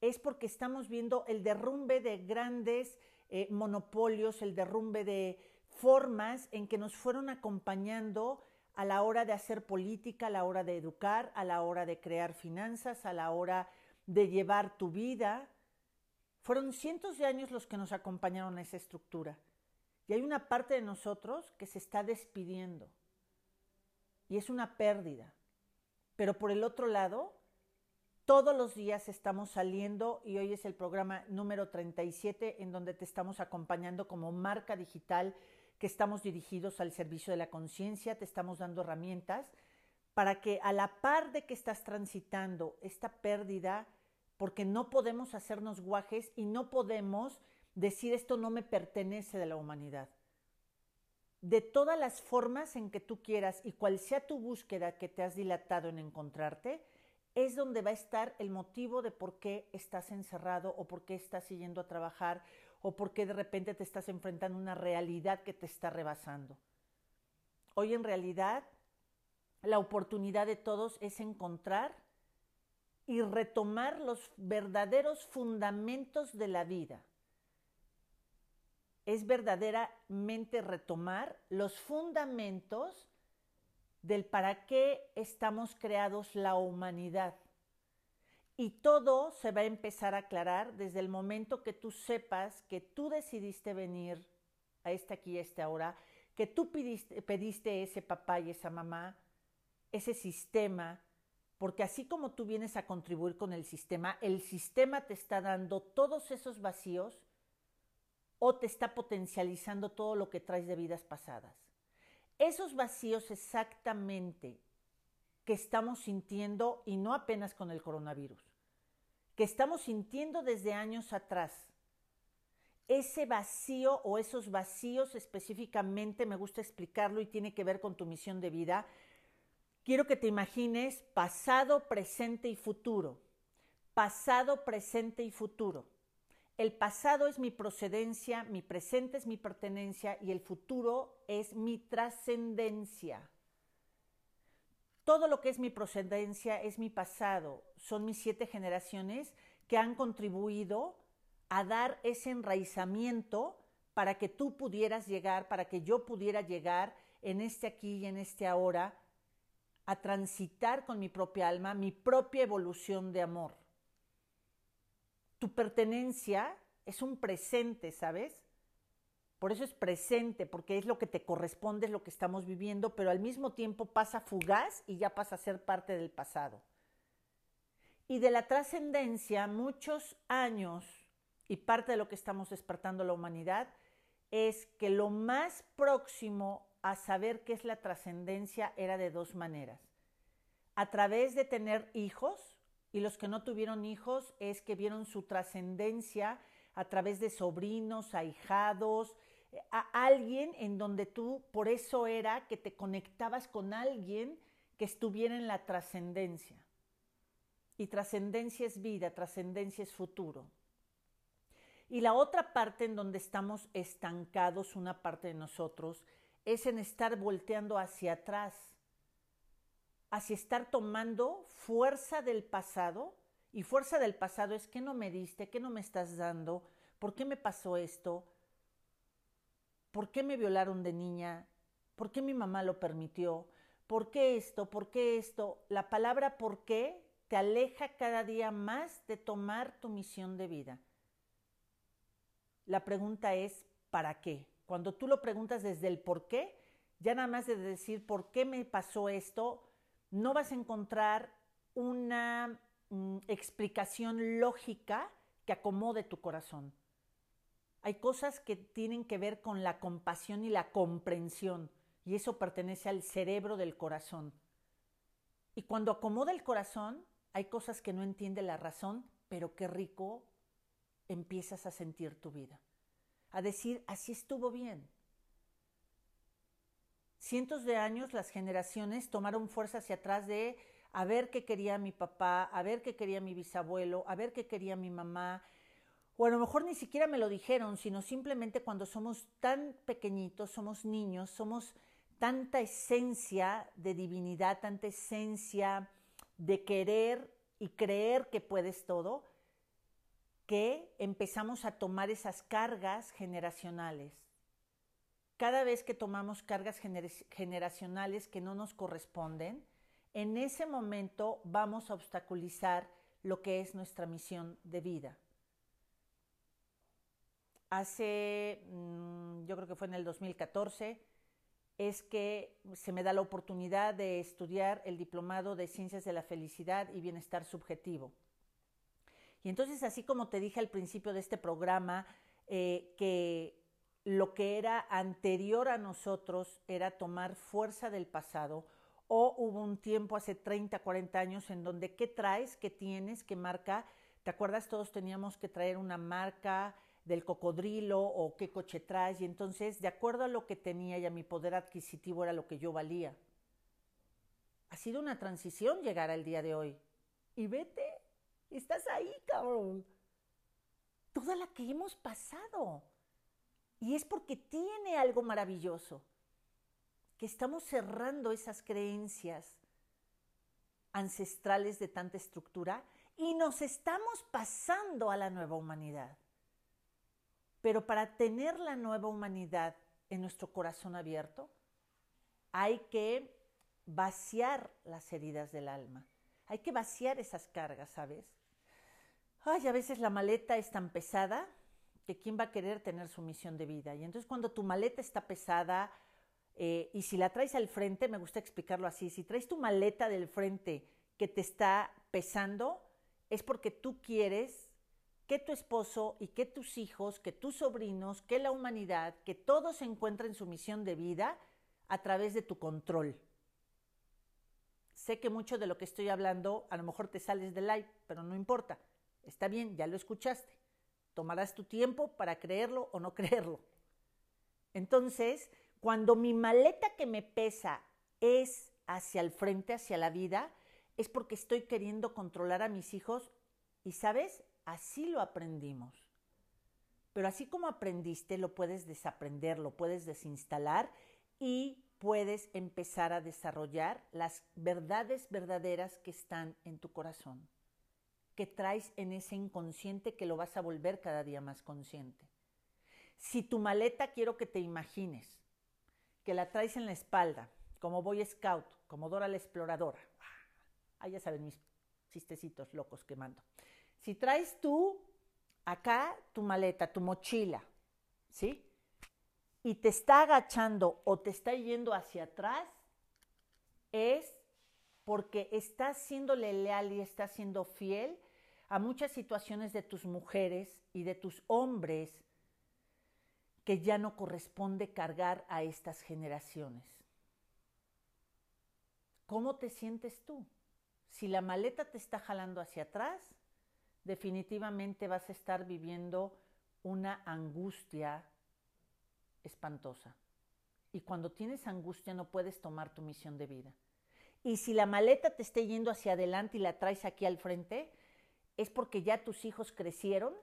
es porque estamos viendo el derrumbe de grandes eh, monopolios, el derrumbe de formas en que nos fueron acompañando a la hora de hacer política, a la hora de educar, a la hora de crear finanzas, a la hora de llevar tu vida. Fueron cientos de años los que nos acompañaron a esa estructura. Y hay una parte de nosotros que se está despidiendo. Y es una pérdida. Pero por el otro lado, todos los días estamos saliendo y hoy es el programa número 37 en donde te estamos acompañando como marca digital que estamos dirigidos al servicio de la conciencia, te estamos dando herramientas para que a la par de que estás transitando esta pérdida, porque no podemos hacernos guajes y no podemos decir esto no me pertenece de la humanidad. De todas las formas en que tú quieras y cual sea tu búsqueda que te has dilatado en encontrarte, es donde va a estar el motivo de por qué estás encerrado o por qué estás yendo a trabajar o por qué de repente te estás enfrentando a una realidad que te está rebasando. Hoy en realidad la oportunidad de todos es encontrar y retomar los verdaderos fundamentos de la vida. Es verdaderamente retomar los fundamentos del para qué estamos creados la humanidad. Y todo se va a empezar a aclarar desde el momento que tú sepas que tú decidiste venir a este aquí y este ahora, que tú pediste ese papá y esa mamá, ese sistema, porque así como tú vienes a contribuir con el sistema, el sistema te está dando todos esos vacíos o te está potencializando todo lo que traes de vidas pasadas. Esos vacíos exactamente que estamos sintiendo, y no apenas con el coronavirus, que estamos sintiendo desde años atrás. Ese vacío o esos vacíos específicamente, me gusta explicarlo y tiene que ver con tu misión de vida. Quiero que te imagines pasado, presente y futuro. Pasado, presente y futuro. El pasado es mi procedencia, mi presente es mi pertenencia y el futuro es mi trascendencia. Todo lo que es mi procedencia es mi pasado, son mis siete generaciones que han contribuido a dar ese enraizamiento para que tú pudieras llegar, para que yo pudiera llegar en este aquí y en este ahora, a transitar con mi propia alma, mi propia evolución de amor. Tu pertenencia es un presente, ¿sabes? Por eso es presente, porque es lo que te corresponde, es lo que estamos viviendo, pero al mismo tiempo pasa fugaz y ya pasa a ser parte del pasado. Y de la trascendencia, muchos años, y parte de lo que estamos despertando la humanidad, es que lo más próximo a saber qué es la trascendencia era de dos maneras. A través de tener hijos, y los que no tuvieron hijos es que vieron su trascendencia a través de sobrinos, ahijados, a alguien en donde tú, por eso era que te conectabas con alguien que estuviera en la trascendencia. Y trascendencia es vida, trascendencia es futuro. Y la otra parte en donde estamos estancados, una parte de nosotros, es en estar volteando hacia atrás, hacia estar tomando fuerza del pasado. Y fuerza del pasado es que no me diste, que no me estás dando, por qué me pasó esto, ¿Por qué me violaron de niña? ¿Por qué mi mamá lo permitió? ¿Por qué esto? ¿Por qué esto? La palabra por qué te aleja cada día más de tomar tu misión de vida. La pregunta es, ¿para qué? Cuando tú lo preguntas desde el por qué, ya nada más de decir por qué me pasó esto, no vas a encontrar una mm, explicación lógica que acomode tu corazón. Hay cosas que tienen que ver con la compasión y la comprensión, y eso pertenece al cerebro del corazón. Y cuando acomoda el corazón, hay cosas que no entiende la razón, pero qué rico empiezas a sentir tu vida. A decir, así estuvo bien. Cientos de años las generaciones tomaron fuerza hacia atrás de a ver qué quería mi papá, a ver qué quería mi bisabuelo, a ver qué quería mi mamá, o a lo mejor ni siquiera me lo dijeron, sino simplemente cuando somos tan pequeñitos, somos niños, somos tanta esencia de divinidad, tanta esencia de querer y creer que puedes todo, que empezamos a tomar esas cargas generacionales. Cada vez que tomamos cargas generacionales que no nos corresponden, en ese momento vamos a obstaculizar lo que es nuestra misión de vida hace, mm, yo creo que fue en el 2014, es que se me da la oportunidad de estudiar el diplomado de Ciencias de la Felicidad y Bienestar Subjetivo. Y entonces, así como te dije al principio de este programa, eh, que lo que era anterior a nosotros era tomar fuerza del pasado, o hubo un tiempo hace 30, 40 años en donde qué traes, qué tienes, qué marca. ¿Te acuerdas? Todos teníamos que traer una marca, del cocodrilo o qué coche traes. Y entonces, de acuerdo a lo que tenía y a mi poder adquisitivo, era lo que yo valía. Ha sido una transición llegar al día de hoy. y vete, estás ahí, cabrón. Toda la que hemos pasado. Y es porque tiene algo maravilloso, que estamos cerrando esas creencias ancestrales de tanta estructura y nos estamos pasando a la nueva humanidad. Pero para tener la nueva humanidad en nuestro corazón abierto, hay que vaciar las heridas del alma. Hay que vaciar esas cargas, ¿sabes? Ay, a veces la maleta es tan pesada que quién va a querer tener su misión de vida. Y entonces cuando tu maleta está pesada eh, y si la traes al frente, me gusta explicarlo así, si traes tu maleta del frente que te está pesando, es porque tú quieres que tu esposo y que tus hijos, que tus sobrinos, que la humanidad, que todos encuentren su misión de vida a través de tu control. Sé que mucho de lo que estoy hablando a lo mejor te sales del live, pero no importa. Está bien, ya lo escuchaste. Tomarás tu tiempo para creerlo o no creerlo. Entonces, cuando mi maleta que me pesa es hacia el frente, hacia la vida, es porque estoy queriendo controlar a mis hijos y, ¿sabes? Así lo aprendimos. Pero así como aprendiste, lo puedes desaprender, lo puedes desinstalar y puedes empezar a desarrollar las verdades verdaderas que están en tu corazón, que traes en ese inconsciente que lo vas a volver cada día más consciente. Si tu maleta quiero que te imagines, que la traes en la espalda, como Boy Scout, como Dora la Exploradora, ah, ya saben mis chistecitos locos que mando. Si traes tú acá tu maleta, tu mochila, ¿sí? Y te está agachando o te está yendo hacia atrás, es porque estás siendo leal y estás siendo fiel a muchas situaciones de tus mujeres y de tus hombres que ya no corresponde cargar a estas generaciones. ¿Cómo te sientes tú? Si la maleta te está jalando hacia atrás, definitivamente vas a estar viviendo una angustia espantosa. Y cuando tienes angustia no puedes tomar tu misión de vida. Y si la maleta te esté yendo hacia adelante y la traes aquí al frente, es porque ya tus hijos crecieron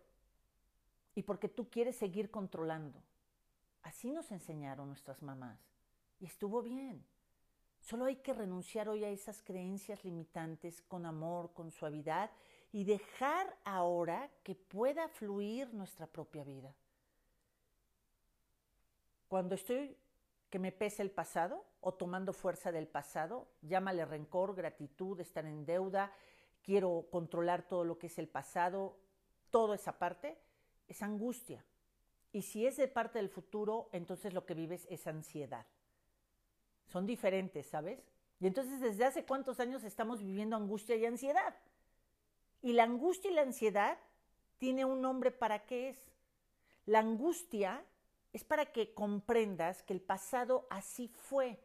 y porque tú quieres seguir controlando. Así nos enseñaron nuestras mamás. Y estuvo bien. Solo hay que renunciar hoy a esas creencias limitantes con amor, con suavidad y dejar ahora que pueda fluir nuestra propia vida. Cuando estoy que me pese el pasado o tomando fuerza del pasado, llámale rencor, gratitud, estar en deuda, quiero controlar todo lo que es el pasado, toda esa parte, es angustia. Y si es de parte del futuro, entonces lo que vives es ansiedad. Son diferentes, ¿sabes? Y entonces desde hace cuántos años estamos viviendo angustia y ansiedad. Y la angustia y la ansiedad tiene un nombre para qué es. La angustia es para que comprendas que el pasado así fue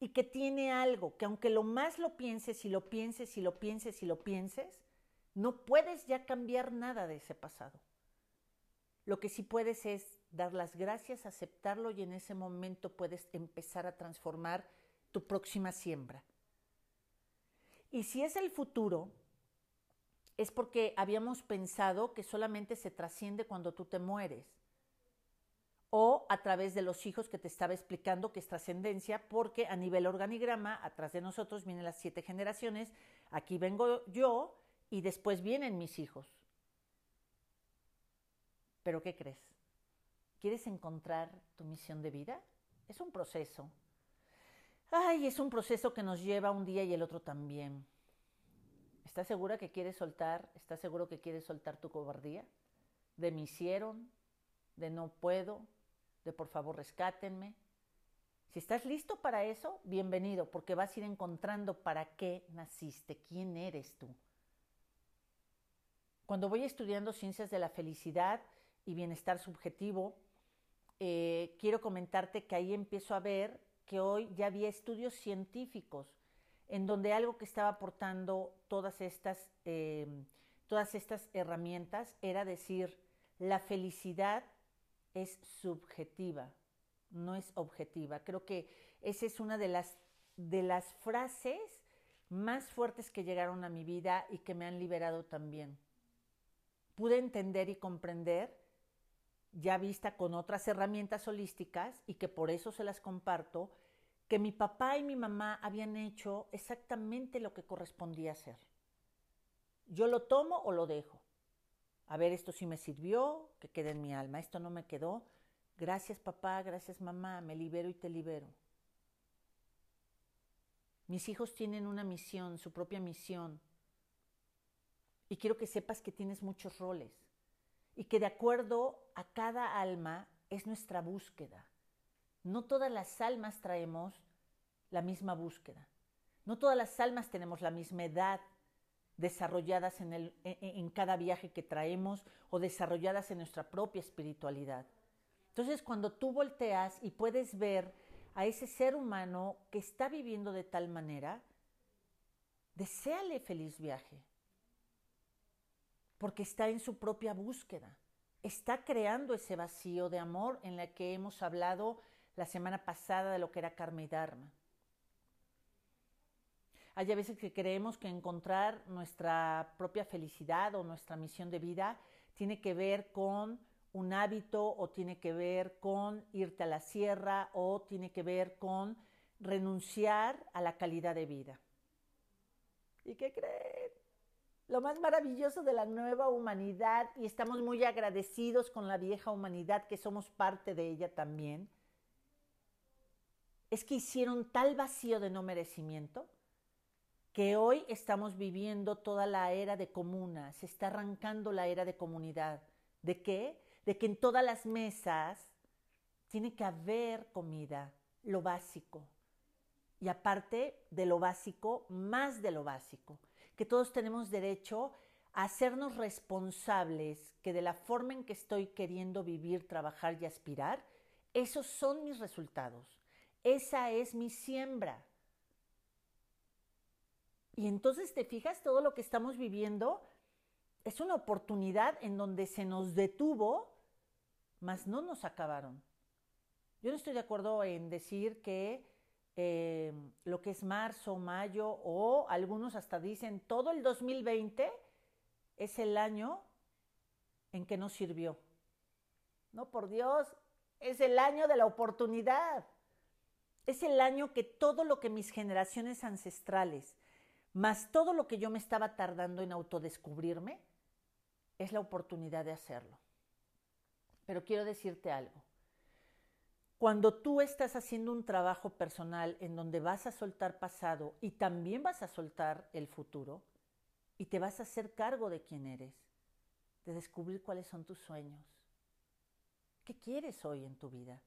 y que tiene algo, que aunque lo más lo pienses y lo pienses y lo pienses y lo pienses, no puedes ya cambiar nada de ese pasado. Lo que sí puedes es dar las gracias, aceptarlo y en ese momento puedes empezar a transformar tu próxima siembra. Y si es el futuro, es porque habíamos pensado que solamente se trasciende cuando tú te mueres. O a través de los hijos que te estaba explicando que es trascendencia, porque a nivel organigrama, atrás de nosotros vienen las siete generaciones, aquí vengo yo y después vienen mis hijos. Pero ¿qué crees? ¿Quieres encontrar tu misión de vida? Es un proceso. Ay, es un proceso que nos lleva un día y el otro también. ¿Estás segura que quieres soltar? ¿Estás seguro que quieres soltar tu cobardía? De me hicieron, de no puedo, por favor rescátenme. Si estás listo para eso, bienvenido, porque vas a ir encontrando para qué naciste, quién eres tú. Cuando voy estudiando ciencias de la felicidad y bienestar subjetivo, eh, quiero comentarte que ahí empiezo a ver que hoy ya había estudios científicos en donde algo que estaba aportando todas estas, em, todas estas herramientas era decir, la felicidad es subjetiva, no es objetiva. Creo que esa es una de las, de las frases más fuertes que llegaron a mi vida y que me han liberado también. Pude entender y comprender, ya vista con otras herramientas holísticas y que por eso se las comparto, que mi papá y mi mamá habían hecho exactamente lo que correspondía hacer. Yo lo tomo o lo dejo. A ver, esto sí me sirvió, que quede en mi alma, esto no me quedó. Gracias papá, gracias mamá, me libero y te libero. Mis hijos tienen una misión, su propia misión. Y quiero que sepas que tienes muchos roles y que de acuerdo a cada alma es nuestra búsqueda. No todas las almas traemos la misma búsqueda. No todas las almas tenemos la misma edad desarrolladas en, el, en, cada viaje que traemos o desarrolladas en nuestra propia espiritualidad. Entonces, cuando tú volteas y puedes ver a ese ser humano que está viviendo de tal manera, deséale feliz viaje, porque está en su propia búsqueda, está creando ese vacío de amor en la que hemos hablado la semana pasada de lo que era karma y dharma. Hay veces que creemos que encontrar nuestra propia felicidad o nuestra misión de vida tiene que ver con un hábito o tiene que ver con irte a la sierra o tiene que ver con renunciar a la calidad de vida. ¿Y qué creen? Lo más maravilloso de la nueva humanidad, y estamos muy agradecidos con la vieja humanidad, que somos parte de ella también, es que hicieron tal vacío de no merecimiento que hoy estamos viviendo toda la era de comuna, se está arrancando la era de comunidad. ¿De qué? de que en todas las mesas tiene que haber comida, lo básico. Y aparte de lo básico, más de lo básico, que todos tenemos derecho a hacernos responsables que de la forma en que estoy queriendo vivir, trabajar y aspirar, esos son mis resultados. Esa es mi siembra. Y entonces te fijas, todo lo que estamos viviendo es una oportunidad en donde se nos detuvo mas no nos acabaron. Yo no estoy de acuerdo en decir que eh, lo que es marzo, mayo o algunos hasta dicen todo el 2020 es el año en que no sirvió. No, por Dios, es el año de la oportunidad. Es el año que todo lo que mis generaciones ancestrales, más todo lo que yo me estaba tardando en autodescubrirme, es la oportunidad de hacerlo. Pero quiero decirte algo. Cuando tú estás haciendo un trabajo personal en donde vas a soltar pasado y también vas a soltar el futuro y te vas a hacer cargo de quién eres, de descubrir cuáles son tus sueños, qué quieres hoy en tu vida,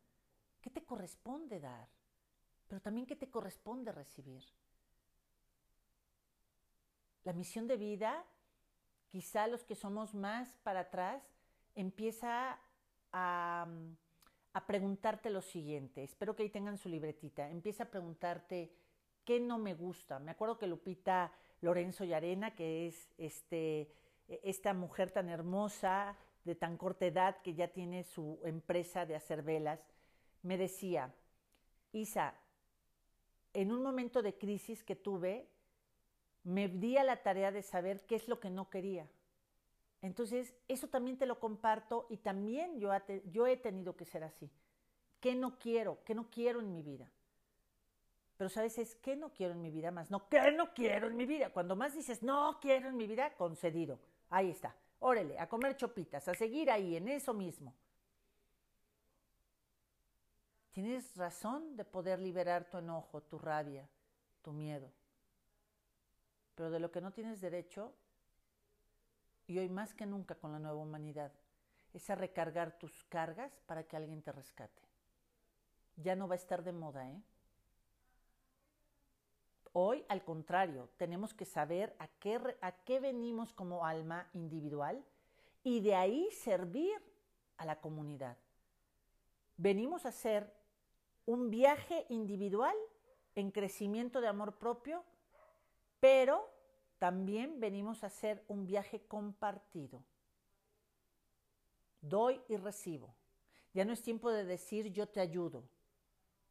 qué te corresponde dar, pero también qué te corresponde recibir. La misión de vida, quizá los que somos más para atrás, empieza a, preguntarte lo siguiente. Espero que ahí tengan su libretita. Empieza a preguntarte qué no me gusta. Me acuerdo que Lupita Lorenzo Yarena, que es este, e, esta mujer tan hermosa, de tan corta edad, que ya tiene su empresa de hacer velas, me decía, Isa, en un momento de crisis que tuve, me di a la tarea de saber qué es lo que no quería. Entonces, eso también te lo comparto y también yo, he tenido que ser así. ¿Qué no quiero? ¿Qué no quiero en mi vida? Pero sabes, es que no quiero en mi vida más. No, ¿qué no quiero en mi vida? Cuando más dices, no quiero en mi vida, concedido. Ahí está. Órale, a comer chopitas, a seguir ahí, en eso mismo. Tienes razón de poder liberar tu enojo, tu rabia, tu miedo. Pero de lo que no tienes derecho y hoy más que nunca con la nueva humanidad, es a recargar tus cargas para que alguien te rescate. Ya no va a estar de moda, ¿eh? Hoy, al contrario, tenemos que saber a qué, a qué venimos como alma individual y de ahí servir a la comunidad. Venimos a hacer un viaje individual en crecimiento de amor propio, pero también venimos a hacer un viaje compartido. Doy y recibo. Ya no es tiempo de decir yo te ayudo.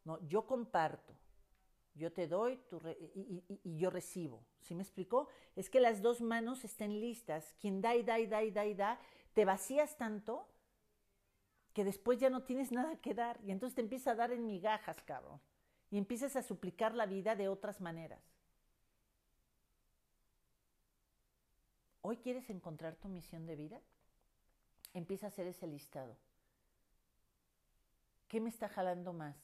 No, yo comparto. Yo te doy y, yo recibo. ¿Sí me explicó? Es que las dos manos estén listas. Quien da y da y da y da y da, te vacías tanto que después ya no tienes nada que dar. Y entonces te empieza a dar en migajas, cabrón. Y empiezas a suplicar la vida de otras maneras. ¿Hoy quieres encontrar tu misión de vida? Empieza a hacer ese listado. ¿Qué me está jalando más?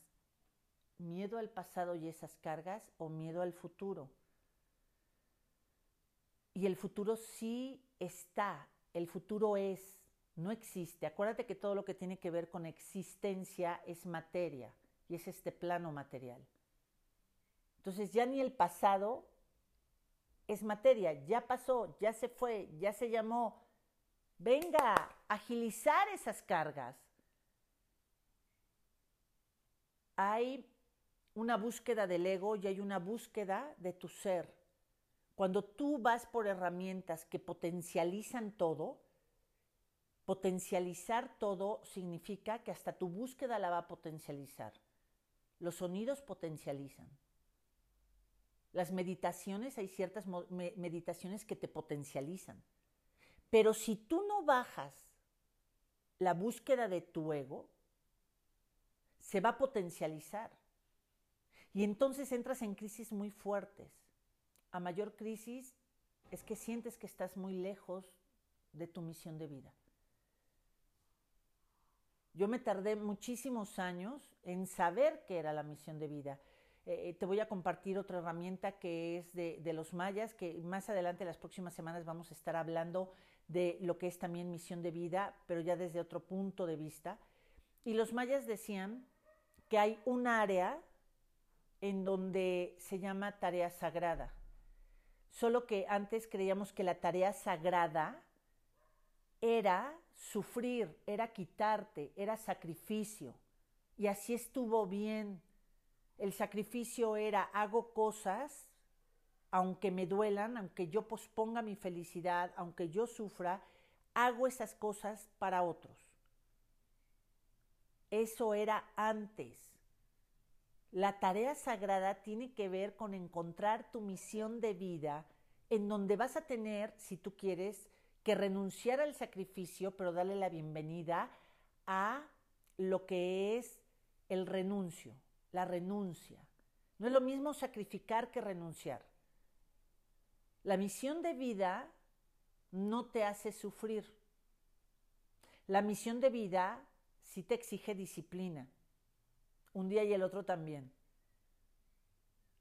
¿Miedo al pasado y esas cargas o miedo al futuro? Y el futuro sí está, el futuro es, no existe. Acuérdate que todo lo que tiene que ver con existencia es materia y es este plano material. Entonces ya ni el pasado es materia, ya pasó, ya se fue, ya se llamó. Venga, agilizar esas cargas. Hay una búsqueda del ego y hay una búsqueda de tu ser. Cuando tú vas por herramientas que potencializan todo, potencializar todo significa que hasta tu búsqueda la va a potencializar. Los sonidos potencializan. Las meditaciones, hay ciertas meditaciones que te potencializan. Pero si tú no bajas la búsqueda de tu ego, se va a potencializar. Y entonces entras en crisis muy fuertes. A mayor crisis es que sientes que estás muy lejos de tu misión de vida. Yo me tardé muchísimos años en saber qué era la misión de vida. Eh, te voy a compartir otra herramienta que es de, de, los mayas, que más adelante, las próximas semanas, vamos a estar hablando de lo que es también misión de vida, pero ya desde otro punto de vista. Y los mayas decían que hay un área en donde se llama tarea sagrada. Solo que antes creíamos que la tarea sagrada era sufrir, era quitarte, era sacrificio. Y así estuvo bien el sacrificio era hago cosas, aunque me duelan, aunque yo posponga mi felicidad, aunque yo sufra, hago esas cosas para otros. Eso era antes. La tarea sagrada tiene que ver con encontrar tu misión de vida en donde vas a tener, si tú quieres, que renunciar al sacrificio, pero darle la bienvenida a lo que es el renuncio la renuncia. No es lo mismo sacrificar que renunciar. La misión de vida no te hace sufrir. La misión de vida sí te exige disciplina. Un día y el otro también.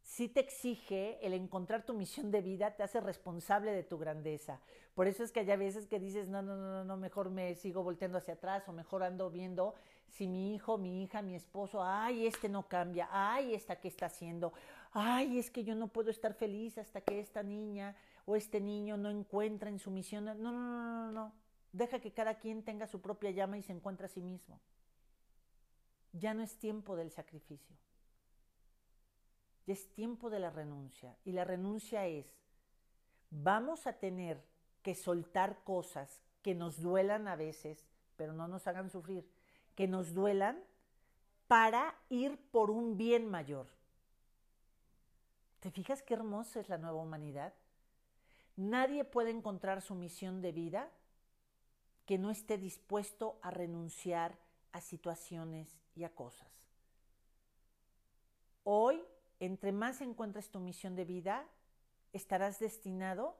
Sí te exige el encontrar tu misión de vida, te hace responsable de tu grandeza. Por eso es que hay veces que dices, no, no, no, no, mejor me sigo volteando hacia atrás o mejor ando viendo si mi hijo, mi hija, mi esposo, ay, este no cambia, ay, esta que está haciendo, ay, es que yo no puedo estar feliz hasta que esta niña o este niño no encuentra en su misión. No, no, no, no, no. Deja que cada quien tenga su propia llama y se encuentre a sí mismo. Ya no es tiempo del sacrificio. Ya es tiempo de la renuncia. Y la renuncia es, vamos a tener que soltar cosas que nos duelan a veces, pero no nos hagan sufrir que nos duelan para ir por un bien mayor. ¿Te fijas qué hermosa es la nueva humanidad? Nadie puede encontrar su misión de vida que no esté dispuesto a renunciar a situaciones y a cosas. Hoy, entre más encuentres tu misión de vida, estarás destinado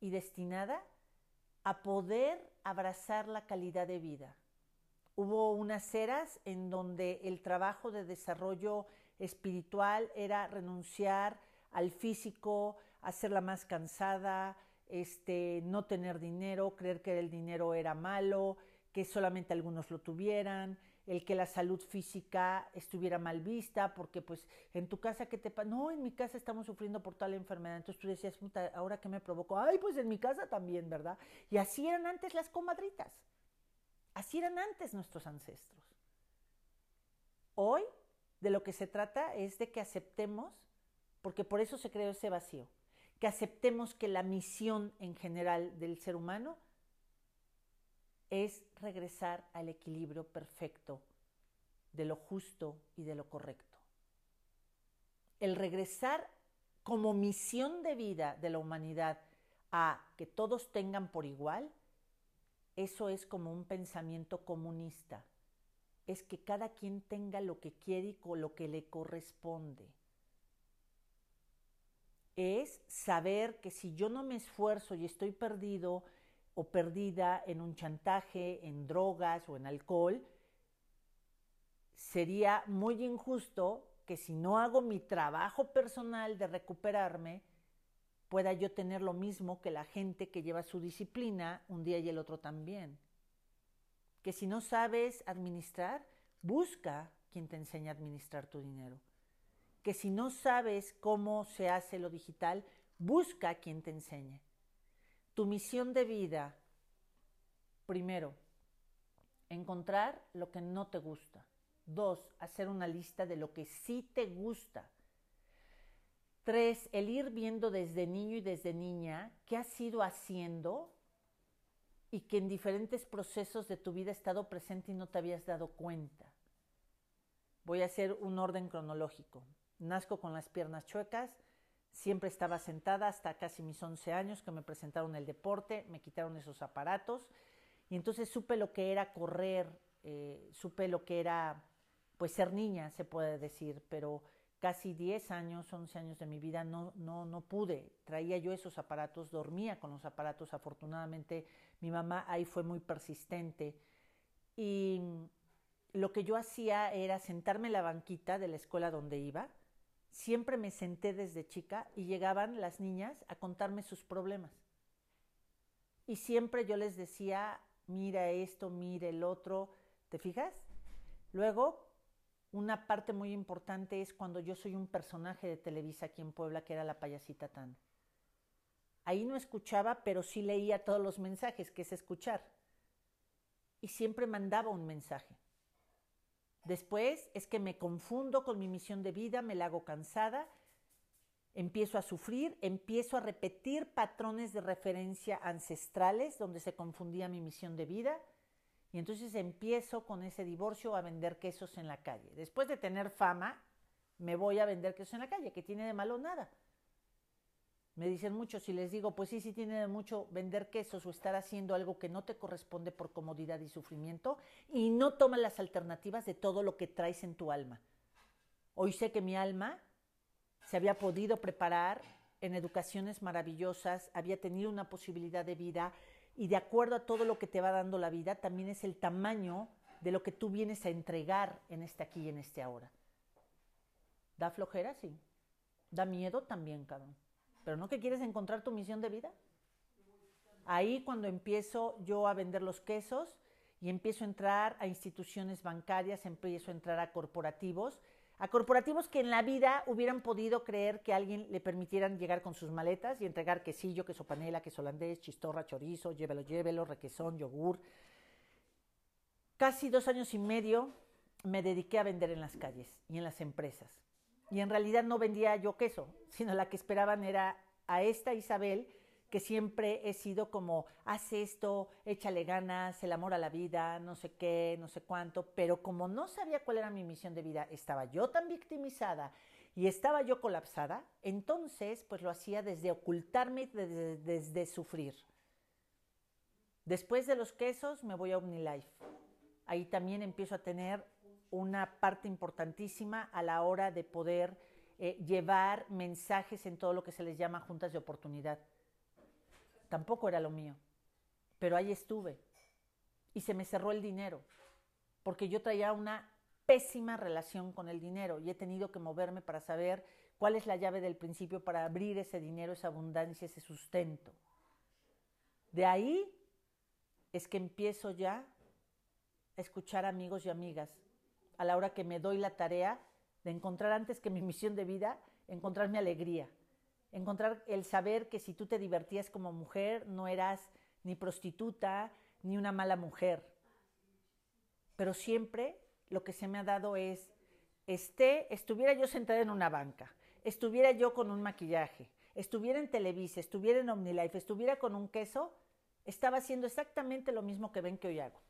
y destinada a poder abrazar la calidad de vida, Hubo unas eras en donde el trabajo de desarrollo espiritual era renunciar al físico, hacerla más cansada, este, no tener dinero, creer que el dinero era malo, que solamente algunos lo tuvieran, el que la salud física estuviera mal vista, porque pues en tu casa que te pasa, no, en mi casa estamos sufriendo por tal enfermedad, entonces tú decías, ahora que me provocó, ay, pues en mi casa también, ¿verdad? Y así eran antes las comadritas. Así eran antes nuestros ancestros. Hoy de lo que se trata es de que aceptemos, porque por eso se creó ese vacío, que aceptemos que la misión en general del ser humano es regresar al equilibrio perfecto de lo justo y de lo correcto. el regresar como misión de vida de la humanidad a que todos tengan por igual, eso es como un pensamiento comunista. Es que cada quien tenga lo que quiere y con lo que le corresponde. Es saber que si yo no me esfuerzo y estoy perdido o perdida en un chantaje, en drogas o en alcohol, sería muy injusto que si no hago mi trabajo personal de recuperarme, pueda yo tener lo mismo que la gente que lleva su disciplina un día y el otro también. Que si no sabes administrar, busca quien te enseñe a administrar tu dinero. Que si no sabes cómo se hace lo digital, busca quien te enseñe. Tu misión de vida, primero, encontrar lo que no te gusta. Dos, hacer una lista de lo que sí te gusta. Tres, el ir viendo desde niño y desde niña qué has ido haciendo y que en diferentes procesos de tu vida ha estado presente y no te habías dado cuenta. Voy a hacer un orden cronológico. Nazco con las piernas chuecas, siempre estaba sentada hasta casi mis 11 años que me presentaron el deporte, me quitaron esos aparatos y entonces supe lo que era correr, eh, supe lo que era pues ser niña, se puede decir, pero casi 10 años, 11 años de mi vida no, no, no pude. Traía yo esos aparatos, dormía con los aparatos. Afortunadamente mi mamá ahí fue muy persistente. Y lo que yo hacía era sentarme en la banquita de la escuela donde iba. Siempre me senté desde chica y llegaban las niñas a contarme sus problemas. Y siempre yo les decía, mira esto, mira el otro, ¿te fijas? Luego una parte muy importante es cuando yo soy un personaje de Televisa aquí en Puebla, que era la payasita Tan. Ahí no escuchaba, pero sí leía todos los mensajes, que es escuchar. Y siempre mandaba un mensaje. Después es que me confundo con mi misión de vida, me la hago cansada, empiezo a sufrir, empiezo a repetir patrones de referencia ancestrales donde se confundía mi misión de vida y entonces empiezo con ese divorcio a vender quesos en la calle. Después de tener fama, me voy a vender quesos en la calle, que tiene de malo nada. Me dicen muchos y les digo, pues sí, sí tiene de mucho vender quesos o estar haciendo algo que no te corresponde por comodidad y sufrimiento y no tomas las alternativas de todo lo que traes en tu alma. Hoy sé que mi alma se había podido preparar en educaciones maravillosas, había tenido una posibilidad de vida, y de acuerdo a todo lo que te va dando la vida, también es el tamaño de lo que tú vienes a entregar en este aquí y en este ahora. ¿Da flojera? Sí. ¿Da miedo? También, cabrón. ¿Pero no que quieres encontrar tu misión de vida? Ahí cuando empiezo yo a vender los quesos y empiezo a entrar a instituciones bancarias, empiezo a entrar a corporativos a corporativos que en la vida hubieran podido creer que alguien le permitieran llegar con sus maletas y entregar quesillo, queso panela, queso holandés, chistorra, chorizo, llévelo, llévelo, requesón, yogur. Casi dos años y medio me dediqué a vender en las calles y en las empresas. Y en realidad no vendía yo queso, sino la que esperaban era a esta Isabel que siempre he sido como, haz esto, échale ganas, el amor a la vida, no sé qué, no sé cuánto, pero como no sabía cuál era mi misión de vida, estaba yo tan victimizada y estaba yo colapsada, entonces pues lo hacía desde ocultarme, desde, sufrir. Después de los quesos me voy a OmniLife. Ahí también empiezo a tener una parte importantísima a la hora de poder eh, llevar mensajes en todo lo que se les llama juntas de oportunidad Tampoco era lo mío. Pero ahí estuve. Y se me cerró el dinero. Porque yo traía una pésima relación con el dinero y he tenido que moverme para saber cuál es la llave del principio para abrir ese dinero, esa abundancia, ese sustento. De ahí es que empiezo ya a escuchar amigos y amigas a la hora que me doy la tarea de encontrar antes que mi misión de vida, encontrar mi alegría encontrar el saber que si tú te divertías como mujer, no eras ni prostituta ni una mala mujer. Pero siempre lo que se me ha dado es, esté, estuviera yo sentada en una banca, estuviera yo con un maquillaje, estuviera en Televisa, estuviera en OmniLife, estuviera con un queso, estaba haciendo exactamente lo mismo que ven que hoy hago.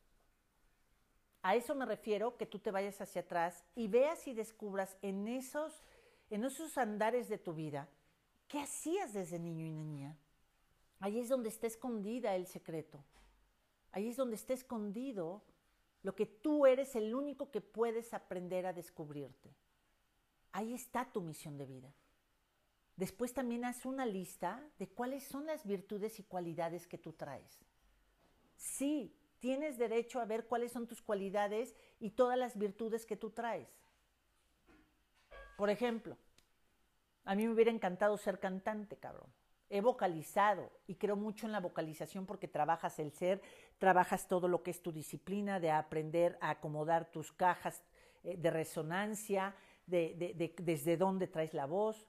A eso me refiero que tú te vayas hacia atrás y veas y descubras en esos en esos andares de tu vida, ¿qué hacías desde niño y niña? Ahí es donde está escondida el secreto. Ahí es donde está escondido lo que tú eres el único que puedes aprender a descubrirte. Ahí está tu misión de vida. Después también haz una lista de cuáles son las virtudes y cualidades que tú traes. Sí, tienes derecho a ver cuáles son tus cualidades y todas las virtudes que tú traes. Por ejemplo, a mí me hubiera encantado ser cantante, cabrón. He vocalizado y creo mucho en la vocalización porque trabajas el ser, trabajas todo lo que es tu disciplina de aprender a acomodar tus cajas eh, de resonancia, de, desde dónde traes la voz.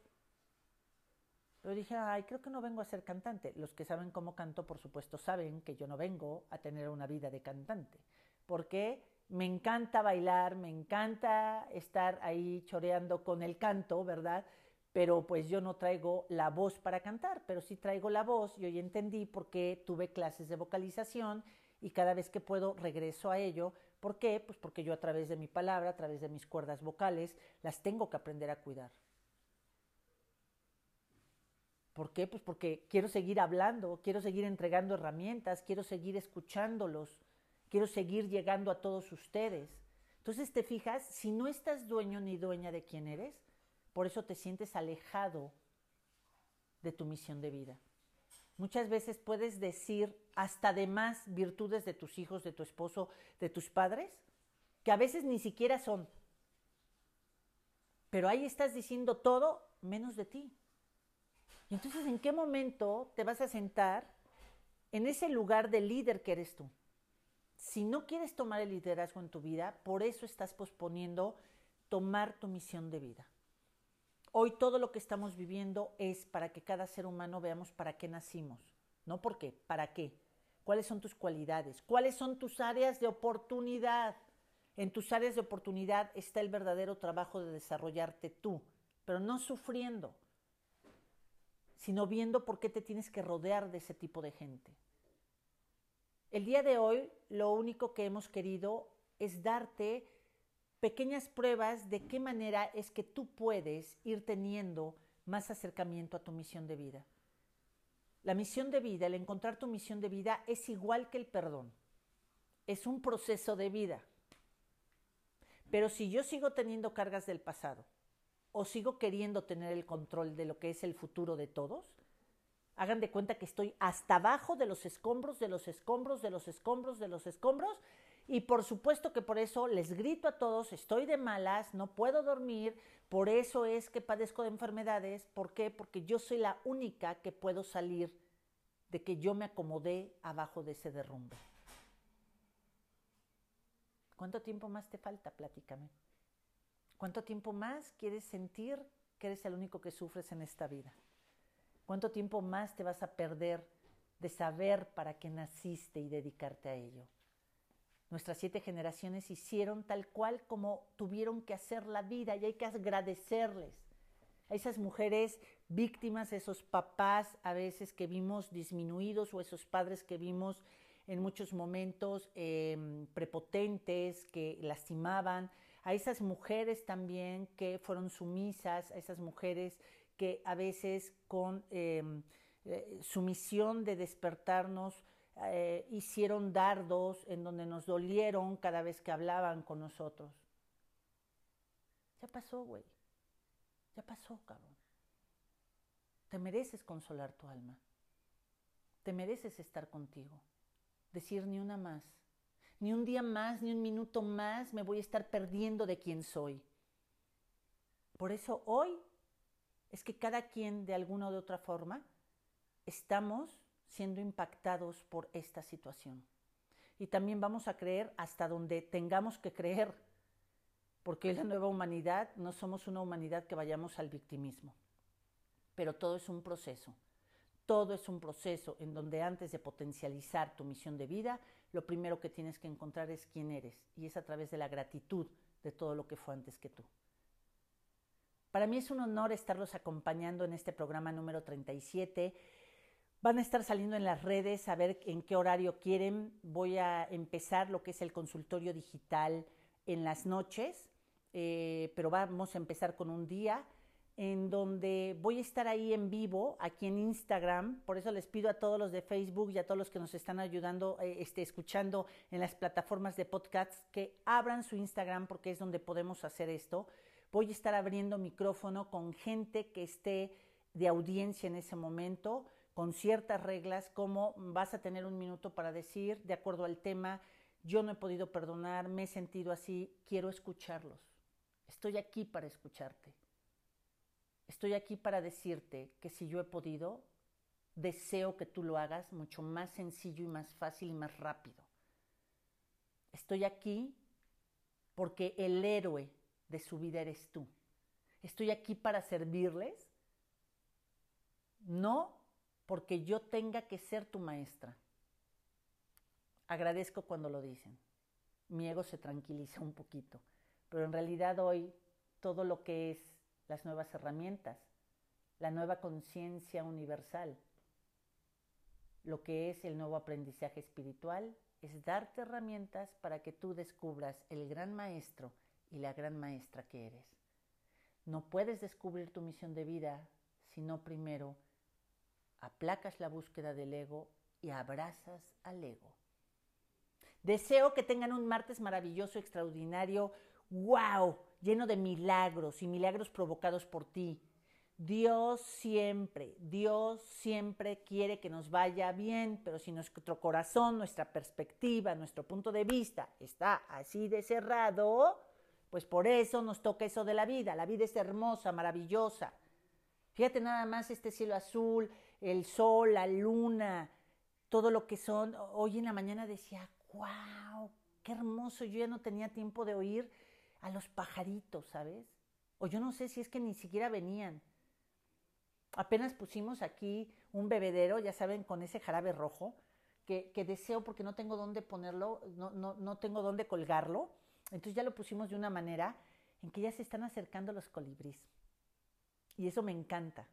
Pero dije, ay, creo que no vengo a ser cantante. Los que saben cómo canto, por supuesto, saben que yo no vengo a tener una vida de cantante. Porque me encanta bailar, me encanta estar ahí choreando con el canto, ¿verdad? Pero pues yo no traigo la voz para cantar, pero sí traigo la voz y hoy entendí por qué tuve clases de vocalización y cada vez que puedo regreso a ello. ¿Por qué? Pues porque yo a través de mi palabra, a través de mis cuerdas vocales, las tengo que aprender a cuidar. ¿Por qué? Pues porque quiero seguir hablando, quiero seguir entregando herramientas, quiero seguir escuchándolos, quiero seguir llegando a todos ustedes. Entonces te fijas, si no estás dueño ni dueña de quién eres, por eso te sientes alejado de tu misión de vida. Muchas veces puedes decir hasta de más virtudes de tus hijos, de tu esposo, de tus padres, que a veces ni siquiera son. Pero ahí estás diciendo todo menos de ti. Entonces, ¿en qué momento te vas a sentar en ese lugar de líder que eres tú? Si no quieres tomar el liderazgo en tu vida, por eso estás posponiendo tomar tu misión de vida. Hoy todo lo que estamos viviendo es para que cada ser humano veamos para qué nacimos. No por qué, para qué. ¿Cuáles son tus cualidades? ¿Cuáles son tus áreas de oportunidad? En tus áreas de oportunidad está el verdadero trabajo de desarrollarte tú, pero no sufriendo, sino viendo por qué te tienes que rodear de ese tipo de gente. El día de hoy lo único que hemos querido es darte pequeñas pruebas de qué manera es que tú puedes ir teniendo más acercamiento a tu misión de vida. La misión de vida, el encontrar tu misión de vida es igual que el perdón. Es un proceso de vida. Pero si yo sigo teniendo cargas del pasado, o sigo queriendo tener el control de lo que es el futuro de todos, hagan de cuenta que estoy hasta abajo de los escombros, de los escombros, de los escombros, de los escombros, y por supuesto que por eso les grito a todos, estoy de malas, no puedo dormir, por eso es que padezco de enfermedades, ¿por qué? Porque yo soy la única que puedo salir de que yo me acomodé abajo de ese derrumbe. ¿Cuánto tiempo más te falta? Platícame. ¿Cuánto tiempo más quieres sentir que eres el único que sufres en esta vida? ¿Cuánto tiempo más te vas a perder de saber para qué naciste y dedicarte a ello? Nuestras siete generaciones hicieron tal cual como tuvieron que hacer la vida y hay que agradecerles a esas mujeres víctimas, esos papás a veces que vimos disminuidos o esos padres que vimos en muchos momentos em, prepotentes, que lastimaban, a esas mujeres también que fueron sumisas, a esas mujeres que a veces con em, eh, su misión de despertarnos eh, hicieron dardos en donde nos dolieron cada vez que hablaban con nosotros. Ya pasó, güey. Ya pasó, cabrón. Te mereces consolar tu alma. Te mereces estar contigo. Decir ni una más ni un día más, ni un minuto más me voy a estar perdiendo de quién soy. Por eso hoy es que cada quien de alguna u otra forma estamos siendo impactados por esta situación. Y también vamos a creer hasta donde tengamos que creer, porque la nueva humanidad no somos una humanidad que vayamos al victimismo, pero todo es un proceso. Todo es un proceso en donde antes de potencializar tu misión de vida, lo primero que tienes que encontrar es quién eres y es a través de la gratitud de todo lo que fue antes que tú. Para mí es un honor estarlos acompañando en este programa número 37. Van a estar saliendo en las redes a ver en qué horario quieren. Voy a empezar lo que es el consultorio digital en las noches, eh, pero vamos a empezar con un día en donde voy a estar ahí en vivo, aquí en Instagram. Por eso les pido a todos los de Facebook y a todos los que nos están ayudando, eh, este, escuchando en las plataformas de podcasts, que abran su Instagram porque es donde podemos hacer esto. Voy a estar abriendo micrófono con gente que esté de audiencia en ese momento, con ciertas reglas, como vas a tener un minuto para decir, de acuerdo al tema, yo no he podido perdonar, me he sentido así, quiero escucharlos. Estoy aquí para escucharte Estoy aquí para decirte que si yo he podido, deseo que tú lo hagas mucho más sencillo y más fácil y más rápido. Estoy aquí porque el héroe de su vida eres tú. Estoy aquí para servirles, no porque yo tenga que ser tu maestra. Agradezco cuando lo dicen. Mi ego se tranquiliza un poquito, pero en realidad hoy todo lo que es las nuevas herramientas, la nueva conciencia universal. Lo que es el nuevo aprendizaje espiritual es darte herramientas para que tú descubras el gran maestro y la gran maestra que eres. No puedes descubrir tu misión de vida si no primero aplacas la búsqueda del ego y abrazas al ego. Deseo que tengan un martes maravilloso, extraordinario, wow, lleno de milagros y milagros provocados por ti. Dios siempre, Dios siempre quiere que nos vaya bien, pero si nuestro corazón, nuestra perspectiva, nuestro punto de vista está así de cerrado, pues por eso nos toca eso de la vida. La vida es hermosa, maravillosa. Fíjate nada más este cielo azul, el sol, la luna, todo lo que son. Hoy en la mañana decía, wow, qué hermoso. Yo ya no tenía tiempo de oír a los pajaritos, ¿sabes? O yo no sé si es que ni siquiera venían. Apenas pusimos aquí un bebedero, ya saben, con ese jarabe rojo, que, deseo porque no tengo dónde ponerlo, no, no, no tengo dónde colgarlo. Entonces ya lo pusimos de una manera en que ya se están acercando los colibríes. Y eso me encanta.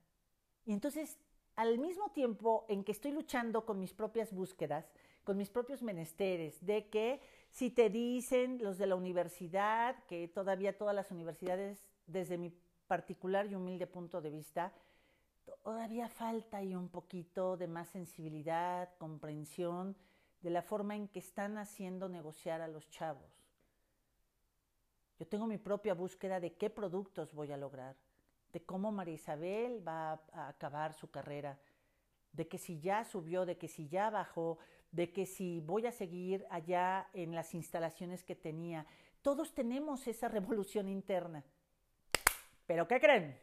Y entonces, al mismo tiempo en que estoy luchando con mis propias búsquedas, con mis propios menesteres, de que si te dicen los de la universidad, que todavía todas las universidades, desde mi particular y humilde punto de vista, todavía falta ahí un poquito de más sensibilidad, comprensión de la forma en que están haciendo negociar a los chavos. Yo tengo mi propia búsqueda de qué productos voy a lograr, de cómo María Isabel va a acabar su carrera, de que si ya subió, de que si ya bajó, de que si voy a seguir allá en las instalaciones que tenía. Todos tenemos esa revolución interna. Pero ¿qué creen?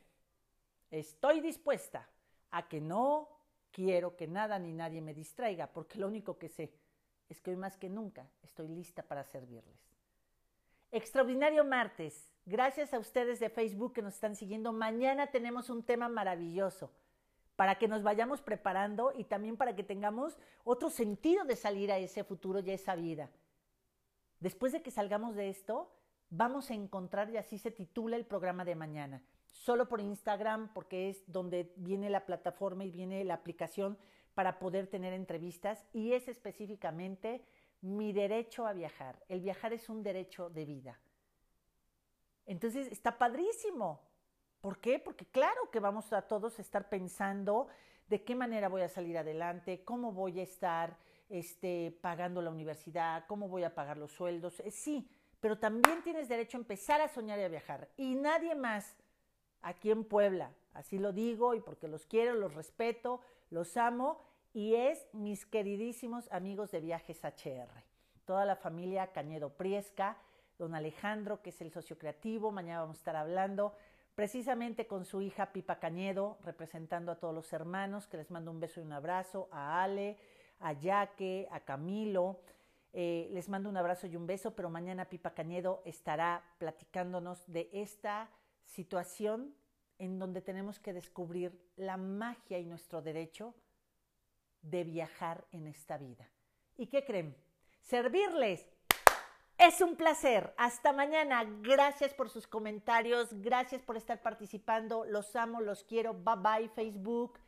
Estoy dispuesta a que no quiero que nada ni nadie me distraiga, porque lo único que sé es que hoy más que nunca estoy lista para servirles. Extraordinario martes. Gracias a ustedes de Facebook que nos están siguiendo. Mañana tenemos un tema maravilloso para que nos vayamos preparando y también para que tengamos otro sentido de salir a ese futuro y a esa vida. Después de que salgamos de esto, vamos a encontrar, y así se titula el programa de mañana, solo por Instagram, porque es donde viene la plataforma y viene la aplicación para poder tener entrevistas, y es específicamente mi derecho a viajar. El viajar es un derecho de vida. Entonces, está padrísimo. ¿Por qué? Porque claro que vamos a todos estar pensando de qué manera voy a salir adelante, cómo voy a estar este, pagando la universidad, cómo voy a pagar los sueldos. Eh, sí, pero también tienes derecho a empezar a soñar y a viajar. Y nadie más aquí en Puebla, así lo digo y porque los quiero, los respeto, los amo, y es mis queridísimos amigos de Viajes HR. Toda la familia Cañedo Priesca, don Alejandro, que es el socio creativo, mañana vamos a estar hablando precisamente con su hija Pipa Cañedo, representando a todos los hermanos, que les mando un beso y un abrazo, a Ale, a Yaque, a Camilo. Eh, les mando un abrazo y un beso, pero mañana Pipa Cañedo estará platicándonos de esta situación en donde tenemos que descubrir la magia y nuestro derecho de viajar en esta vida. ¿Y qué creen? Servirles es un placer. Hasta mañana. Gracias por sus comentarios. Gracias por estar participando. Los amo, los quiero. Bye bye Facebook.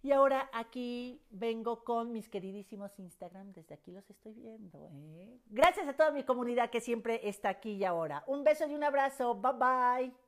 Y ahora aquí vengo con mis queridísimos Instagram. Desde aquí los estoy viendo. ¿eh? Gracias a toda mi comunidad que siempre está aquí y ahora. Un beso y un abrazo. Bye bye.